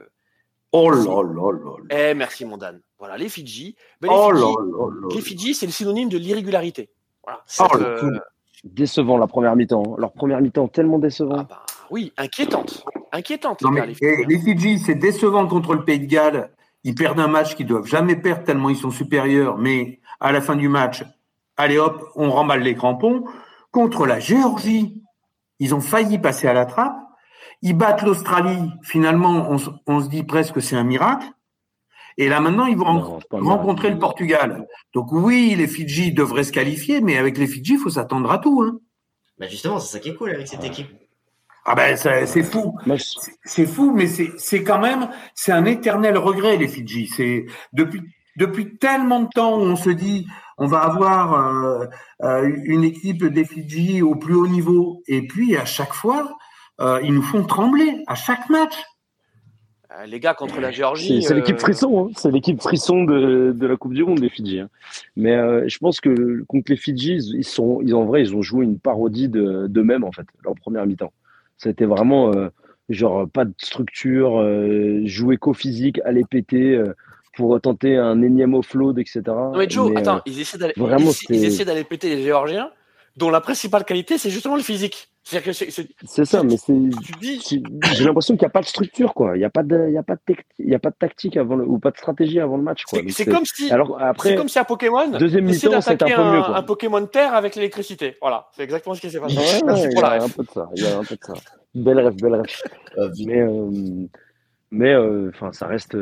Oh là là là. Eh, merci, mon Dan. Voilà, les Fidji. Ben, les, oh Fidji là là les Fidji, c'est le synonyme de l'irrégularité. Voilà. Oh, euh... Décevant la première mi-temps. Hein. Leur première mi-temps tellement décevant. Ah bah, oui, inquiétante. Inquiétante. Non, les, mais, les, eh, les Fidji, c'est décevant contre le Pays de Galles ils perdent un match qu'ils doivent jamais perdre tellement ils sont supérieurs, mais à la fin du match, allez hop, on remballe les crampons. Contre la Géorgie, ils ont failli passer à la trappe. Ils battent l'Australie. Finalement, on, se dit presque que c'est un miracle. Et là maintenant, ils vont rencontrer le Portugal. Donc oui, les Fidji devraient se qualifier, mais avec les Fidji, il faut s'attendre à tout. Hein. Bah justement, c'est ça qui est cool avec cette équipe. Ah ben c'est fou, c'est fou, mais c'est quand même c'est un éternel regret les Fidji. C'est depuis depuis tellement de temps où on se dit on va avoir euh, euh, une équipe des Fidji au plus haut niveau et puis à chaque fois euh, ils nous font trembler à chaque match. Les gars contre la Géorgie. C'est l'équipe frisson, hein. c'est l'équipe frisson de, de, la Coupe du Monde des Fidji. Hein. Mais je pense que contre les Fidji, ils sont, ils en vrai, ils ont joué une parodie d'eux-mêmes en fait, leur première mi-temps. C'était vraiment euh, genre pas de structure, euh, jouer qu'au physique, aller péter euh, pour tenter un énième offload, etc. Non mais Joe, attends, ils essaient d'aller, ils, essaient d'aller péter les Géorgiens, dont la principale qualité c'est justement le physique. C'est ça, mais c'est. J'ai l'impression qu'il n'y a pas de structure, quoi. Il n'y a pas de, il y a pas de, il y a pas de tactique avant le, ou pas de stratégie avant le match, quoi. C'est comme si. Alors après. C'est comme si un Pokémon. Deuxième mi-temps, c'est un peu mieux, quoi. Un Pokémon Terre avec l'électricité. Voilà, c'est exactement ce qui s'est passé. Ouais, il y a un peu de ça. Il y a un peu de ça. Belle rêve, belle rêve. Euh, mais, euh, mais, euh, enfin, ça reste.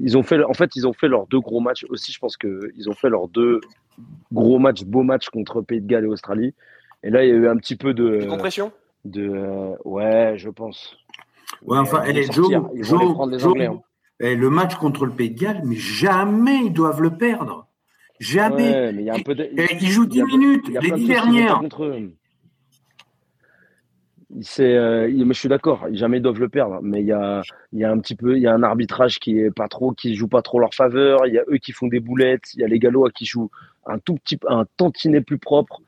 ils ont fait, en fait, ils ont fait leurs deux gros matchs aussi. Je pense que ils ont fait leurs deux gros matchs, beaux matchs contre Pays de Galles et Australie. Et là, il y a eu un petit peu de. compression? de, euh, Ouais, je pense. Ouais, enfin, et eh, Joe, hein. eh, le match contre le Pays de Galles, mais jamais ils doivent le perdre. Jamais. Ouais, mais il y a un peu de... Eh, ils jouent 10 minutes, les 10 dernières. c'est, euh, mais je suis d'accord, jamais ils doivent le perdre. Mais il y a, il y a un petit peu, il y a un arbitrage qui est pas trop, qui joue pas trop leur faveur. Il y a eux qui font des boulettes. Il y a les Gallois qui jouent un tout petit, un tantinet plus propre,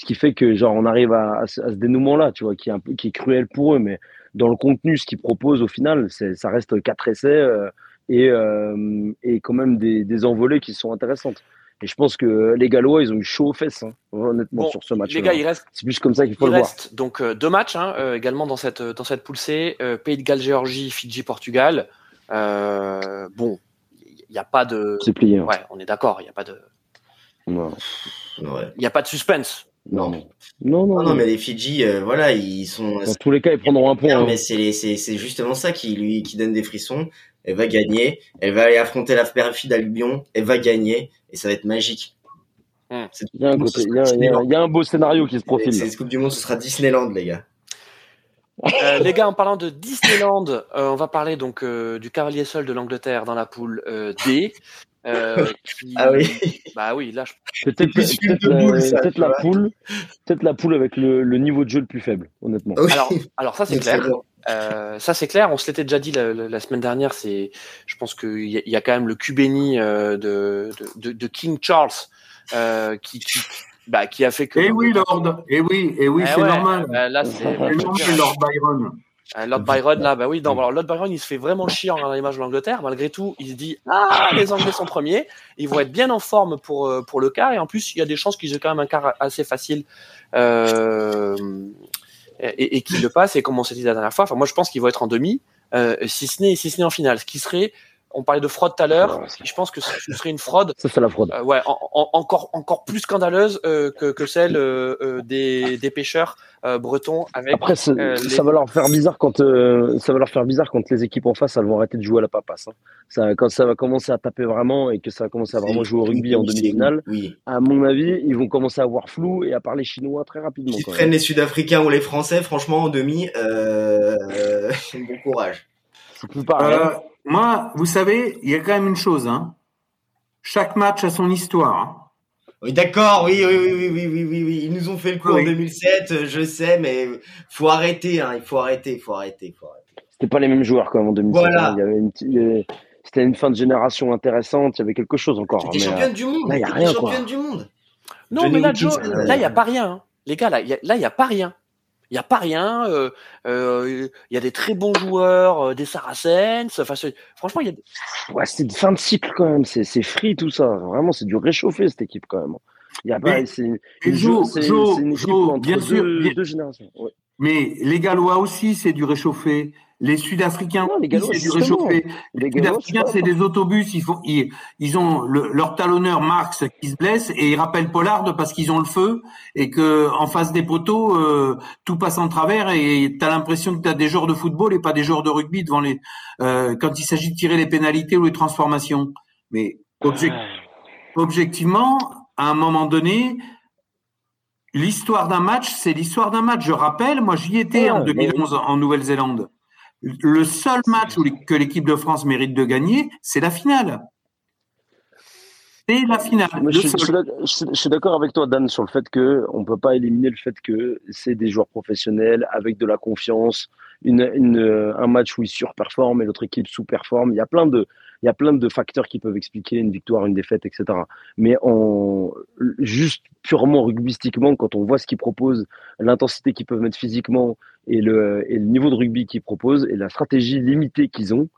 ce qui fait que genre on arrive à, à, ce dénouement-là, tu vois, qui est un peu, qui est cruel pour eux. Mais dans le contenu, ce qu'ils proposent au final, ça reste quatre essais euh, et, euh, et quand même des, des envolées qui sont intéressantes. Et je pense que les Gallois, ils ont eu chaud aux fesses, hein, honnêtement, sur ce match. Les gars, il reste. C'est plus comme ça qu'il faut il le reste voir. donc euh, deux matchs hein, euh, également dans cette dans cette poule C. Euh, Pays de Galles, Géorgie, Fidji, Portugal. Bon, il n'y a pas de. C'est plié. hein. Ouais, on est d'accord. Il n'y a pas de. Non. Ouais. Il y a pas de suspense. Non, non, non, non, mais les Fidji, euh, voilà, ils sont. Dans tous les cas, ils prendront un point. Non, hein. mais c'est les- c'est c'est justement ça qui lui qui donne des frissons. Elle va gagner, elle va aller affronter la perfide Albion, elle va gagner et ça va être magique. Hmm. C'est- Il y a un côté, il y a, il y a- il y a un beau scénario qui se profile. C'est cette Coupe du Monde, ce sera Disneyland, les gars. Euh, les gars, en parlant de Disneyland, euh, on va parler donc euh, du cavalier seul de l'Angleterre dans la poule euh, D. Euh, qui- Ah oui. Bah oui, là, je... Film peut-être la, poule, peut-être la poule avec le, le niveau de jeu le plus faible, honnêtement. Oui. alors, alors ça c'est clair. Euh, ça c'est clair. On se l'était déjà dit la, la- la semaine dernière. C'est, je pense qu'il y, a- il y a quand même le cul béni euh, de, de, de, de King Charles euh, qui, qui, bah, qui a fait que. Eh oui, Lord. Eh oui, eh oui, Eh c'est ouais, normal. euh, là, c'est C'est normal, Lord Byron. Euh, Lord Byron, là, bah oui, non, alors Lord Byron, il se fait vraiment chier en regardant l'image de l'Angleterre. Malgré tout, il se dit Ah, les Anglais sont premiers, ils vont être bien en forme pour, euh, pour le quart. Et en plus, il y a des chances qu'ils aient quand même un quart assez facile euh, et, et qu'ils le passent. Et comme on s'est dit la dernière fois, enfin, moi, je pense qu'ils vont être en demi, euh, si ce n'est si ce n'est en finale. Ce qui serait, on parlait de fraude tout à l'heure, je pense que ce serait une fraude Ça, c'est la fraude. euh, ouais, en- en- encore, encore plus scandaleuse euh, que, que celle euh, des, des pêcheurs euh, bretons avec. Après, euh, les- ça va leur faire bizarre quand euh, ça va leur faire bizarre quand les équipes en face elles vont arrêter de jouer à la papasse. hein. Ça, quand ça va commencer à taper vraiment et que ça va commencer à vraiment jouer au rugby en demi-finale, Oui. à mon avis, ils vont commencer à voir flou et à parler chinois très rapidement. Quand prennent les Sud-Africains ou les Français, franchement, en demi, euh, euh, bon courage. Euh, moi, vous savez, il y a quand même une chose. Hein. Chaque match a son histoire. Hein. Oui, d'accord, oui, oui, oui, oui, oui, oui, oui, Ils nous ont fait le coup oui. en 2007, euh, je sais, mais faut arrêter, hein, il faut arrêter, il faut arrêter. C'était pas les mêmes joueurs comme en 2007. Voilà. C'était une fin de génération intéressante, il y avait quelque chose encore. Hein, championne euh, du monde, là, y a rien, championne du monde. Non, mais là, Joe, là, euh, il n'y a pas rien. Hein. Les gars, là, il n'y a, pas rien. Il n'y a pas rien. euh, euh, Il y a des très bons joueurs, euh, des Saracens. Enfin, franchement, il y a. Ouais, c'est de fin de cycle quand même. C'est c'est free tout ça. Vraiment, c'est du réchauffé cette équipe quand même. Il y a pas. C'est une, Joe, c'est- une équipe entre bien deux, sûr, bien- deux générations. Ouais. Mais les Gallois aussi, c'est du réchauffé. Les Sud-Africains c'est du justement. réchauffé. Les Sud-Africains, c'est des autobus. Ils, font, ils, ils ont le- leur talonneur Marx qui se blesse et ils rappellent Pollard parce qu'ils ont le feu et que en face des poteaux, euh, tout passe en travers et tu as l'impression que tu as des joueurs de football et pas des joueurs de rugby devant les euh, quand il s'agit de tirer les pénalités ou les transformations. Mais object- objectivement, à un moment donné, l'histoire d'un match, c'est l'histoire d'un match. Je rappelle, moi j'y étais Ouais, en 2011 en Nouvelle-Zélande. Le seul match que l'équipe de France mérite de gagner, c'est la finale. C'est la finale. Je, suis, seul. d'accord avec toi, Dan, sur le fait que on peut pas éliminer le fait que c'est des joueurs professionnels avec de la confiance, une, une, un match où ils surperforment et l'autre équipe sous-performe. Il y a plein de, il y a plein de facteurs qui peuvent expliquer une victoire, une défaite, etc. Mais en juste purement rugbystiquement, quand on voit ce qu'ils proposent, l'intensité qu'ils peuvent mettre physiquement et le, et le niveau de rugby qu'ils proposent et la stratégie limitée qu'ils ont,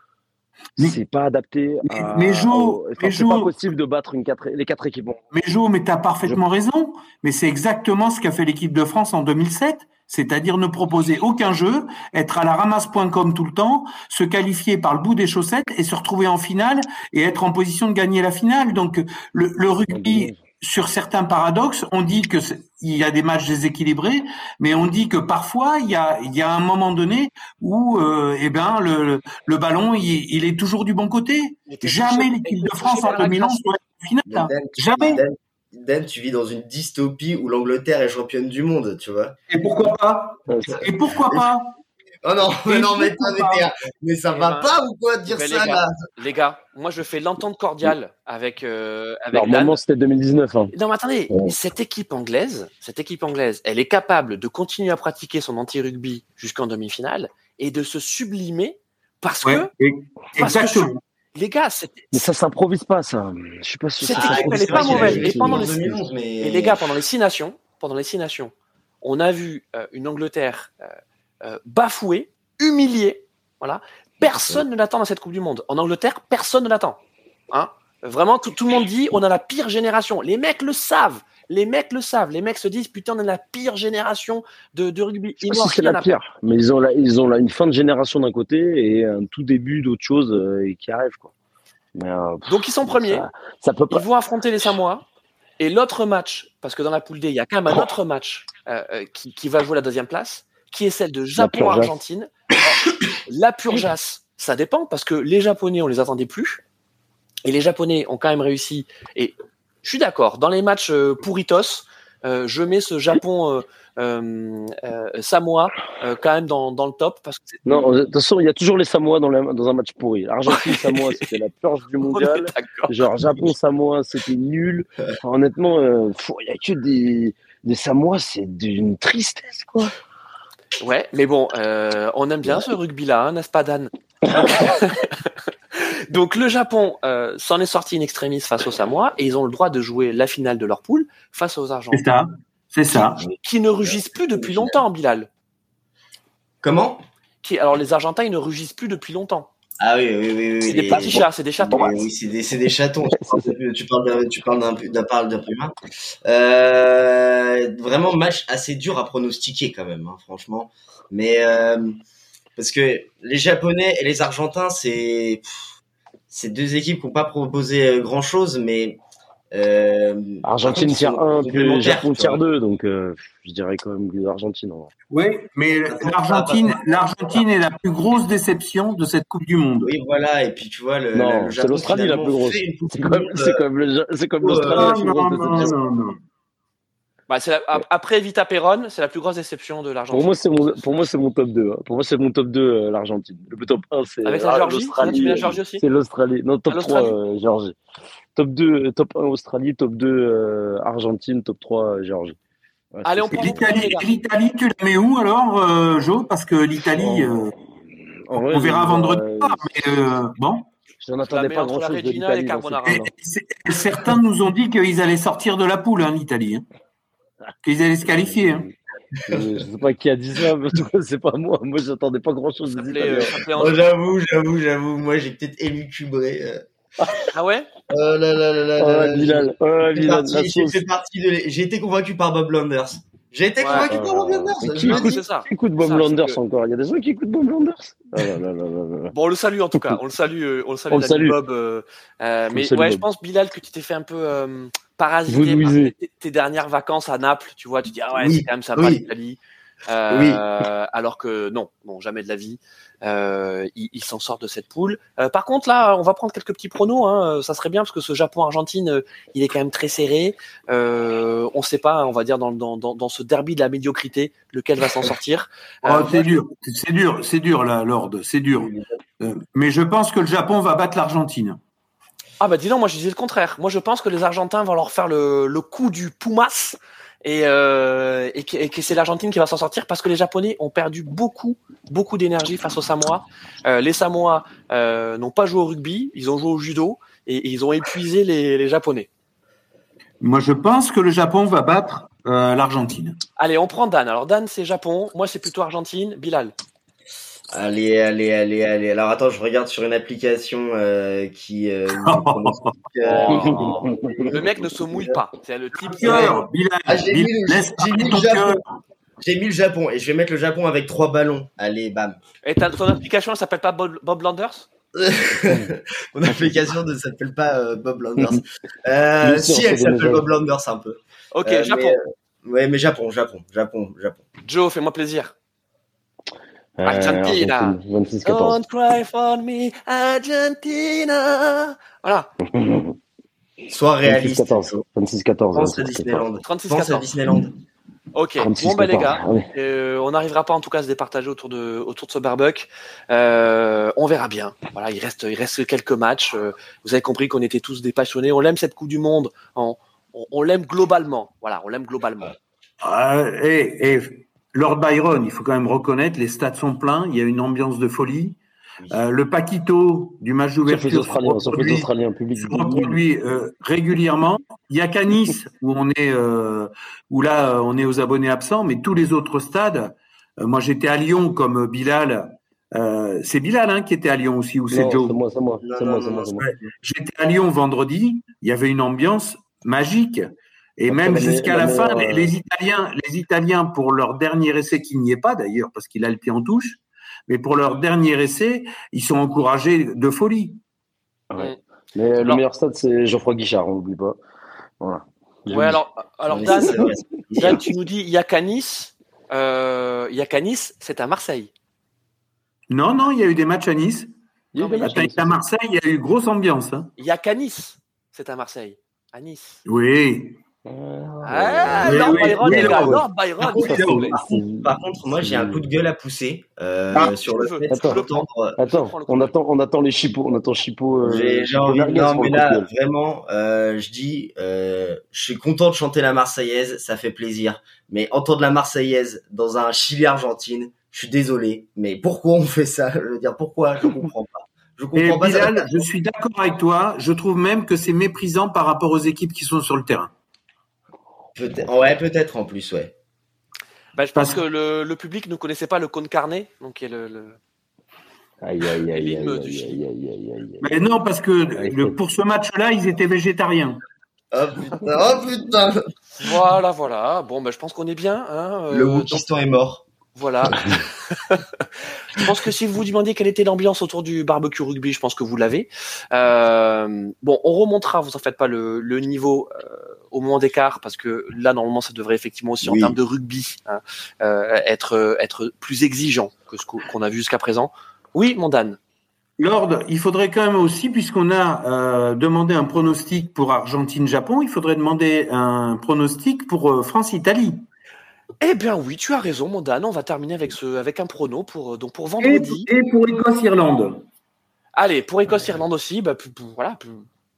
c'est pas adapté. Mais- à, mais Jo, enfin, c'est pas possible de battre une quatre, les quatre équipes. Mais Jo, mais tu as parfaitement raison. Mais c'est exactement ce qu'a fait l'équipe de France en 2007. C'est-à-dire ne proposer aucun jeu, être à la ramasse.com tout le temps, se qualifier par le bout des chaussettes et se retrouver en finale et être en position de gagner la finale. Donc le, le rugby, sur certains paradoxes, on dit que il y a des matchs déséquilibrés, mais on dit que parfois il y a, il y a un moment donné où euh, eh ben le, le, le ballon il, il est toujours du bon côté. Jamais l'équipe de France en 2011 soit en finale. Jamais. Dan, tu vis dans une dystopie où l'Angleterre est championne du monde, tu vois. Et pourquoi pas? Et pourquoi pas? Oh non, mais non, mais, ça Eh va ben, pas ou quoi de dire ça les gars, là Les gars, moi je fais l'entente cordiale avec euh, avec. Normalement, c'était 2019. Hein. Non, mais attendez, Ouais. cette équipe anglaise, cette équipe anglaise, elle est capable de continuer à pratiquer son anti-rugby jusqu'en demi-finale et de se sublimer parce Ouais, que, et- parce que exactement. Les gars, c'est- Mais ça s'improvise pas, ça. Je suis pas sûr. Cette que ça équipe, elle est pas mauvaise. Et pendant les- 2011, mais... et les gars, pendant les six nations, pendant les six nations, on a vu euh, une Angleterre euh, euh, bafouée, humiliée. Voilà, personne ne l'attend dans cette Coupe du Monde. En Angleterre, personne ne l'attend. Hein Vraiment, tout, tout le monde dit, on a la pire génération. Les mecs le savent. Les mecs le savent. Les mecs se disent, putain, on a la pire génération de, de rugby. Je sais pas si c'est la pire, mais ils ont là, ils ont là une fin de génération d'un côté et un tout début d'autre chose euh, qui arrive quoi. Mais, euh, pff, Donc ils sont premiers. Ça, ça peut Ils vont affronter les Samoa. Et l'autre match, parce que dans la poule D, il y a quand même un autre match euh, euh, qui, qui va jouer la deuxième place, qui est celle de Japon-Argentine. La purgeasse, ça dépend, parce que les Japonais, on les attendait plus. Et les Japonais ont quand même réussi. Et je suis d'accord, dans les matchs euh, pourritos, euh, je mets ce Japon euh, Samoa quand même dans, dans le top parce que Non, de toute façon, il y a toujours les Samoa dans, la- dans un match pourri. Argentine Samoa, c'était la purge du mondial. Genre Japon Samoa, c'était nul. Honnêtement, il y a que des des Samoa, c'est d'une tristesse quoi. Ouais, mais bon, on aime bien ce rugby-là, hein, n'est-ce pas, Dan? Donc le Japon euh, s'en est sorti in extremis face aux Samoa et ils ont le droit de jouer la finale de leur poule face aux C'est Argentins, ça. C'est ça. qui ne rugissent plus depuis longtemps, Bilal. Comment? Qui, alors les Argentins, ils ne rugissent plus depuis longtemps. Ah oui, oui, oui. oui C'est des petits chats, c'est des chatons. Oui, oui, c'est des, c'est des chatons. Tu parles d'un- tu parles d'un, tu parles d'un, d'un, parle d'un humain. Euh, vraiment match assez dur à pronostiquer quand même, hein, franchement. Mais euh, parce que les Japonais et les Argentins, c'est c'est deux équipes qui n'ont pas proposé grand chose, mais euh, Argentine contre, sont 1, puis Japon tu tier vois. 2, donc euh, je dirais quand même l'Argentine. en vrai. Oui, mais l'Argentine, l'Argentine est la plus grosse déception de cette Coupe du Monde. Oui, voilà. Et puis tu vois, le, Non, le c'est l'Australie la plus grosse. C'est comme euh, l'Australie la plus non, grosse non, déception. Bah, la- ap- après Vita Perron, c'est la plus grosse déception de Pour l'Argentine. moi, c'est mon, pour moi, c'est mon top 2. hein. Pour moi, c'est mon top 2, euh, l'Argentine. Le top 1, c'est Avec la ah, Géorgie, l'Australie. tu mets la Géorgie aussi C'est l'Australie. Non, top Ah, 3, l'Australie euh, Géorgie. Top 2, euh, top 1, Australie. Top 2, euh, Argentine. Top 3, euh, Géorgie. Ouais, Allez, on L'Italie, tu la mets où alors, euh, Jo? Parce que l'Italie, euh, En vrai, on verra vendredi euh, soir. Mais euh, bon, Je n'en la attendais pas entre la grand chose de l'Italie. certains nous ont dit qu'ils allaient sortir de la poule, hein, l'Italie. hein. Qu'ils allaient se qualifier. hein. Je, je sais pas qui a dit ça, mais en tout cas, c'est pas moi. Moi, j'attendais pas grand chose Ça des s'appelait, euh, Oh, j'avoue, j'avoue, j'avoue. Moi, j'ai peut-être élucubré. euh. Ah ouais? Oh là là là là là Oh, là, Bilal. Oh, j'ai Bilal. été convaincu par Bob Landers. J'ai été Ouais. convaincu par Bob Euh, Landers. qui écoute- ça. Qui écoute Bob Ça, Landers que- encore? Il y a des gens qui écoutent Bob Landers? Ah là là là là là. Bon, on le salue en tout cas. On le salue, euh, on le salue, On. Bob. euh, euh, On mais salue, ouais, Bob. je pense Bilal que tu t'es fait un peu euh, parasité par tes, tes dernières vacances à Naples. Tu vois, tu dis ah ouais, Oui, c'est quand même sympa oui. l'Italie. Euh, Alors que non, non, jamais de la vie. Euh, il il s'en sort de cette poule. Euh, par contre, là, on va prendre quelques petits pronos. Hein. Ça serait bien parce que ce Japon-Argentine, il est quand même très serré. Euh, on sait pas, on va dire dans, dans, dans, dans ce derby de la médiocrité, lequel va s'en sortir. Oh, c'est dur, c'est dur, c'est dur là, Lord, c'est dur. Mais je pense que le Japon va battre l'Argentine. Ah bah dis donc, moi je disais le contraire. Moi je pense que les Argentins vont leur faire le, le coup du Pumas et, euh, et que, c'est l'Argentine qui va s'en sortir parce que les Japonais ont perdu beaucoup, beaucoup d'énergie face aux Samoa. Euh, les Samoa euh, n'ont pas joué au rugby, ils ont joué au judo et, et ils ont épuisé les, les Japonais. Moi, je pense que le Japon va battre l'Argentine. Allez, on prend Dan. Alors Dan c'est Japon, moi c'est plutôt Argentine. Bilal. Allez, allez, allez, allez. Alors attends, je regarde sur une application euh, qui. Euh, euh, Oh. Le mec ne se mouille pas. C'est le type. Cœur, Ah, j'ai mis le- j'ai mis Japon. cœur. J'ai mis le Japon et je vais mettre le Japon avec trois ballons. Allez, bam. Et ton application elle s'appelle pas Bob, Bob Landers? Mon application ne s'appelle pas euh, Bob Landers. Euh, sûr, si, elle s'appelle. Bob Landers un peu. Ok, Euh, Japon. mais, euh, ouais, mais Japon, Japon, Japon, Japon. Joe, fais-moi plaisir. Euh, Argentina. Argentine, 26-14. Don't cry for me, Argentina. Voilà, Sois réaliste. 26-14. 26-14. Pense à ouais, c'est Disneyland. 36 Pense à 14. Disneyland. Ok, bon bah les gars, euh, on n'arrivera pas en tout cas à se départager autour de autour de ce barbecue. Euh, on verra bien. Voilà, il reste il reste quelques matchs. Euh, vous avez compris qu'on était tous des passionnés. On l'aime cette Coupe du Monde. On, on, l'aime globalement. Voilà, on l'aime globalement. et, et Lord Byron, il faut quand même reconnaître, les stades sont pleins. Il y a une ambiance de folie. Euh, le Paquito du match d'ouverture se reproduit, euh, régulièrement. Il y a qu'à Nice où on est euh, où là on est aux abonnés absents, mais tous les autres stades. moi j'étais à Lyon comme Bilal. c'est Bilal hein, qui était à Lyon aussi ou c'est Joe C'est moi, c'est moi, c'est moi, moi. J'étais à Lyon vendredi. Il y avait une ambiance magique. Et même jusqu'à la fin, les, Italiens, les Italiens pour leur dernier essai qui n'y est pas d'ailleurs parce qu'il a le pied en touche, mais pour leur dernier essai, ils sont encouragés de folie. Ouais. Mais le meilleur stade, c'est Geoffroy Guichard, on n'oublie pas. Voilà. Ouais, alors, alors Dan, Dan, tu nous dis, il y a qu'à Nice, euh, il y a qu'à Nice, c'est à Marseille. Non, non, il y a eu des matchs à Nice. Il y a eu à Marseille, il y a eu grosse ambiance. Hein. Il y a qu'à Nice, c'est à Marseille. À Nice. Oui. Ah, Byron, Byron. Par contre, moi, j'ai un coup de gueule à pousser euh, ah, sur le fait. Attends, on attend, on attend les chipots, on attend chipots. Euh, j'ai envie. Non, mais là, vraiment, euh, je dis, euh, je suis content de chanter la Marseillaise, ça fait plaisir. Mais entendre la Marseillaise dans un Chili-Argentine, je suis désolé. Mais pourquoi on fait ça? Je veux dire, pourquoi? Je comprends pas. Je comprends pas. Bilal, je suis d'accord avec toi. Je trouve même que c'est méprisant par rapport aux équipes qui sont sur le terrain. Peut-être, ouais, peut-être en plus, ouais. Bah, je pense que le, le, public ne connaissait pas le cône carnet, donc le, le... Aïe, aïe, aïe, aïe, aïe, aïe, Mais non, parce que le, pour ce match-là, ils étaient végétariens. Oh putain, oh putain. Voilà, voilà. Bon, bah, je pense qu'on est bien. Hein, le Wookistan est mort. Voilà. je pense que si vous vous demandiez quelle était l'ambiance autour du barbecue rugby, je pense que vous l'avez. Euh, bon, on remontera, vous en faites pas, le, le niveau euh, au moment d'écart, parce que là, normalement, ça devrait effectivement aussi, en termes de rugby, hein, euh, être, être plus exigeant que ce qu'on a vu jusqu'à présent. Oui, mon Dan. Lord, il faudrait quand même aussi, puisqu'on a euh, demandé un pronostic pour Argentine-Japon, il faudrait demander un pronostic pour euh, France-Italie. Eh bien oui, tu as raison, mon Dan. On va terminer avec, ce, avec un prono pour, donc pour vendredi. Et, pour Écosse-Irlande. Allez, pour Écosse-Irlande aussi, bah, voilà,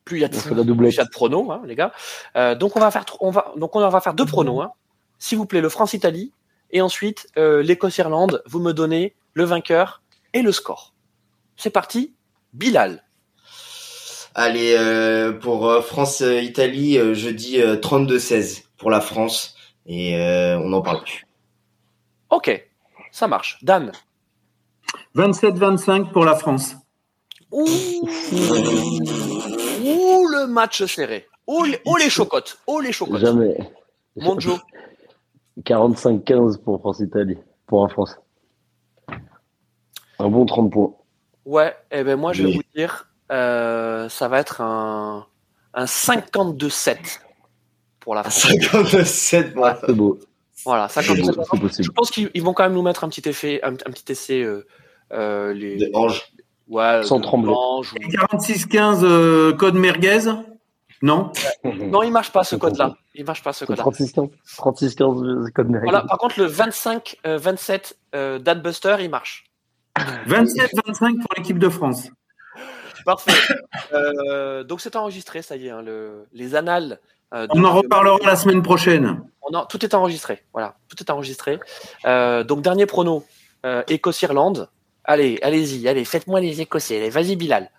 plus il y a de, plus il y a de pronos, hein, les gars. Euh, donc on va faire, on va, donc on va faire deux pronos. Hein. S'il vous plaît, le France-Italie et ensuite euh, l'Écosse-Irlande. Vous me donnez le vainqueur et le score. C'est parti, Bilal. Allez, euh, pour France-Italie, je dis 32-16 pour la France et on n'en parle plus. Ok, ça marche. Dan. 27-25 pour la France. Ouh. Le match serré. Ouh, les, oh, les chocottes? Oh, les chocottes? Jamais. Mon Joe. 45-15 pour France-Italie. Pour un France. Un bon 30 points. Ouais, et eh ben moi, je vais vous dire, euh, ça va être un, un 52-7 pour la France. 52-7, c'est beau. Voilà, 52 Je pense qu'ils vont quand même nous mettre un petit effet, un, petit essai. Euh, euh, les, de Ange. Ouais, sans trembler. 46-15 euh, code merguez Non Non, il marche pas ce code-là. Il marche pas ce code-là. 36-15 code merguez. Voilà, par contre, le 25-27 euh, Buster, il marche. 27-25 pour l'équipe de France. Parfait. Euh, donc c'est enregistré, ça y est, hein, le, les annales. Euh, On en reparlera la semaine prochaine. On tout est enregistré. Voilà, tout est enregistré. donc dernier prono, Écosse-Irlande. Allez, allez-y, allez, faites-moi les Écossais. Vas-y, Bilal.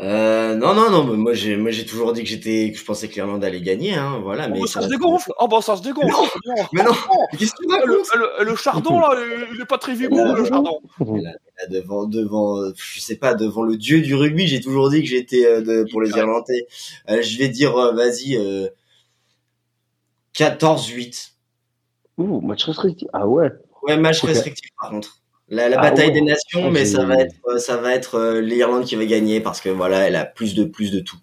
Euh, non, non, non, moi j'ai, moi j'ai toujours dit que j'étais, que je pensais que l'Irlande allait gagner, hein, voilà. mais oh, ça, se dégonfle. Oh bah ça se dégonfle. mais non. Qu'est-ce que le, le, chardon là, il est pas très vigoureux le chardon. Là, devant, devant, je sais pas, devant le dieu du rugby, j'ai toujours dit que j'étais euh, pour les Irlandais. Euh, je vais dire, euh, vas-y, 14-8. Ouh, match restrictif. Ah ouais. Ouais, match restrictif par contre. La, la ah bataille des nations, ah, mais ça va être, euh, ça va être euh, l'Irlande qui va gagner parce que voilà, elle a plus de plus de tout.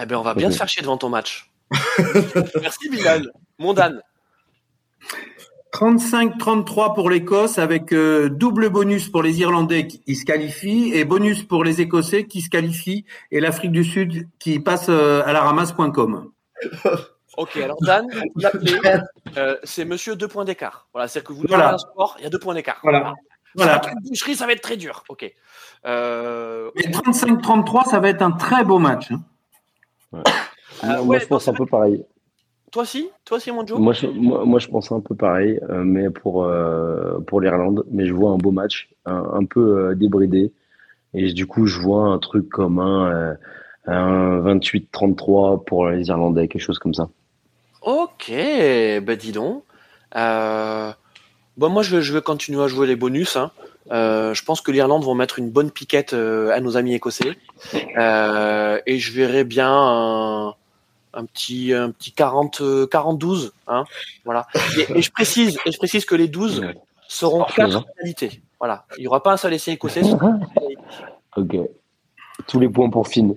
Eh ben, on va bien se faire chier devant ton match. Merci Bilal. Mondan. 35-33 pour l'Écosse avec euh, double bonus pour les Irlandais qui se qualifient et bonus pour les Écossais qui se qualifient et l'Afrique du Sud qui passe à la ramasse.com. Ok, alors Dan, euh, c'est monsieur deux points d'écart. Voilà, c'est-à-dire que vous Voilà. un sport, il y a deux points d'écart. Voilà. Voilà. une boucherie, ça va être très dur. Ok. Euh, Et 35-33, ça va être un très beau match. hein. Moi, Euh, moi, ouais, je pense un peu pareil. toi aussi Toi aussi, mon Joe Moi je, moi, moi, je pense un peu pareil, euh, mais pour, euh, pour l'Irlande. Mais je vois un beau match, un, un peu euh, débridé. Et du coup, je vois un truc comme un, euh, un 28-33 pour les Irlandais, quelque chose comme ça. Ok, ben dis donc. Euh, bon, moi, je vais, je vais continuer à jouer les bonus. hein. Euh, je pense que l'Irlande vont mettre une bonne piquette euh, à nos amis écossais. Euh, et je verrai bien un, un petit, un petit 40, euh, 40-12. Hein, voilà. Et, et je précise, et je précise que les 12 seront Parfait, 4 hein. Voilà. Il n'y aura pas un seul essai écossais. quatre. Ok. Tous les points pour Finn.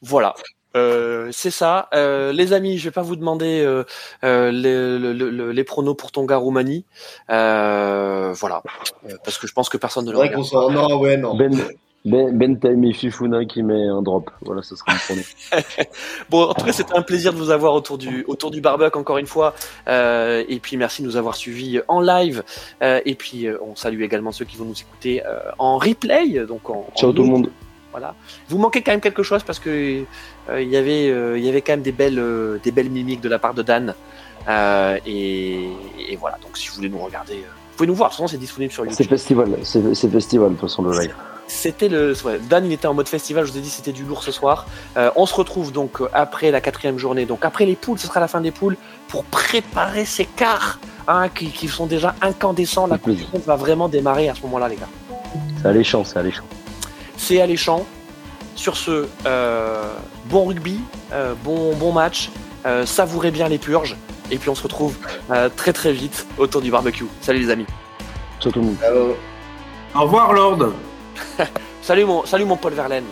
Voilà. Euh, c'est ça. Euh, les amis, je vais pas vous demander euh, euh, les, le- le- les pronos pour Tonga Roumanie. Euh, voilà. Euh, parce que je pense que personne ne le regarde. Non, ouais, non. Ben, ben, ben Time et Fifuna qui met un drop. Voilà, ça sera mon prono. Bon, en tout cas, c'était un plaisir de vous avoir autour du autour du barbecue encore une fois. Euh, et puis merci de nous avoir suivis en live. Euh, et puis on salue également ceux qui vont nous écouter euh, en replay. Donc en, Ciao en tout le monde. Voilà. Vous manquez quand même quelque chose parce que euh, il y avait euh, il y avait quand même des belles euh, des belles mimiques de la part de Dan. Et, et voilà. Donc si vous voulez nous regarder, vous pouvez nous voir. De toute façon, c'est disponible sur C'est YouTube. festival, c'est c'est festival de toute façon le live. C'était le ouais, Dan, il était en mode festival. Je vous ai dit, c'était du lourd ce soir. Euh, on se retrouve donc après la quatrième journée. Donc après les poules, ce sera la fin des poules pour préparer ces quarts hein, qui, qui sont déjà incandescents. La compétition va vraiment démarrer à ce moment-là, les gars. C'est alléchant, c'est alléchant. C'est alléchant. Sur ce, euh, bon rugby, euh, bon, bon match. Euh, savourez bien les purges. Et puis on se retrouve euh, très très vite autour du barbecue. Salut les amis. Ciao tout le monde. Au revoir, Lord. Salut mon, salut mon Paul Verlaine.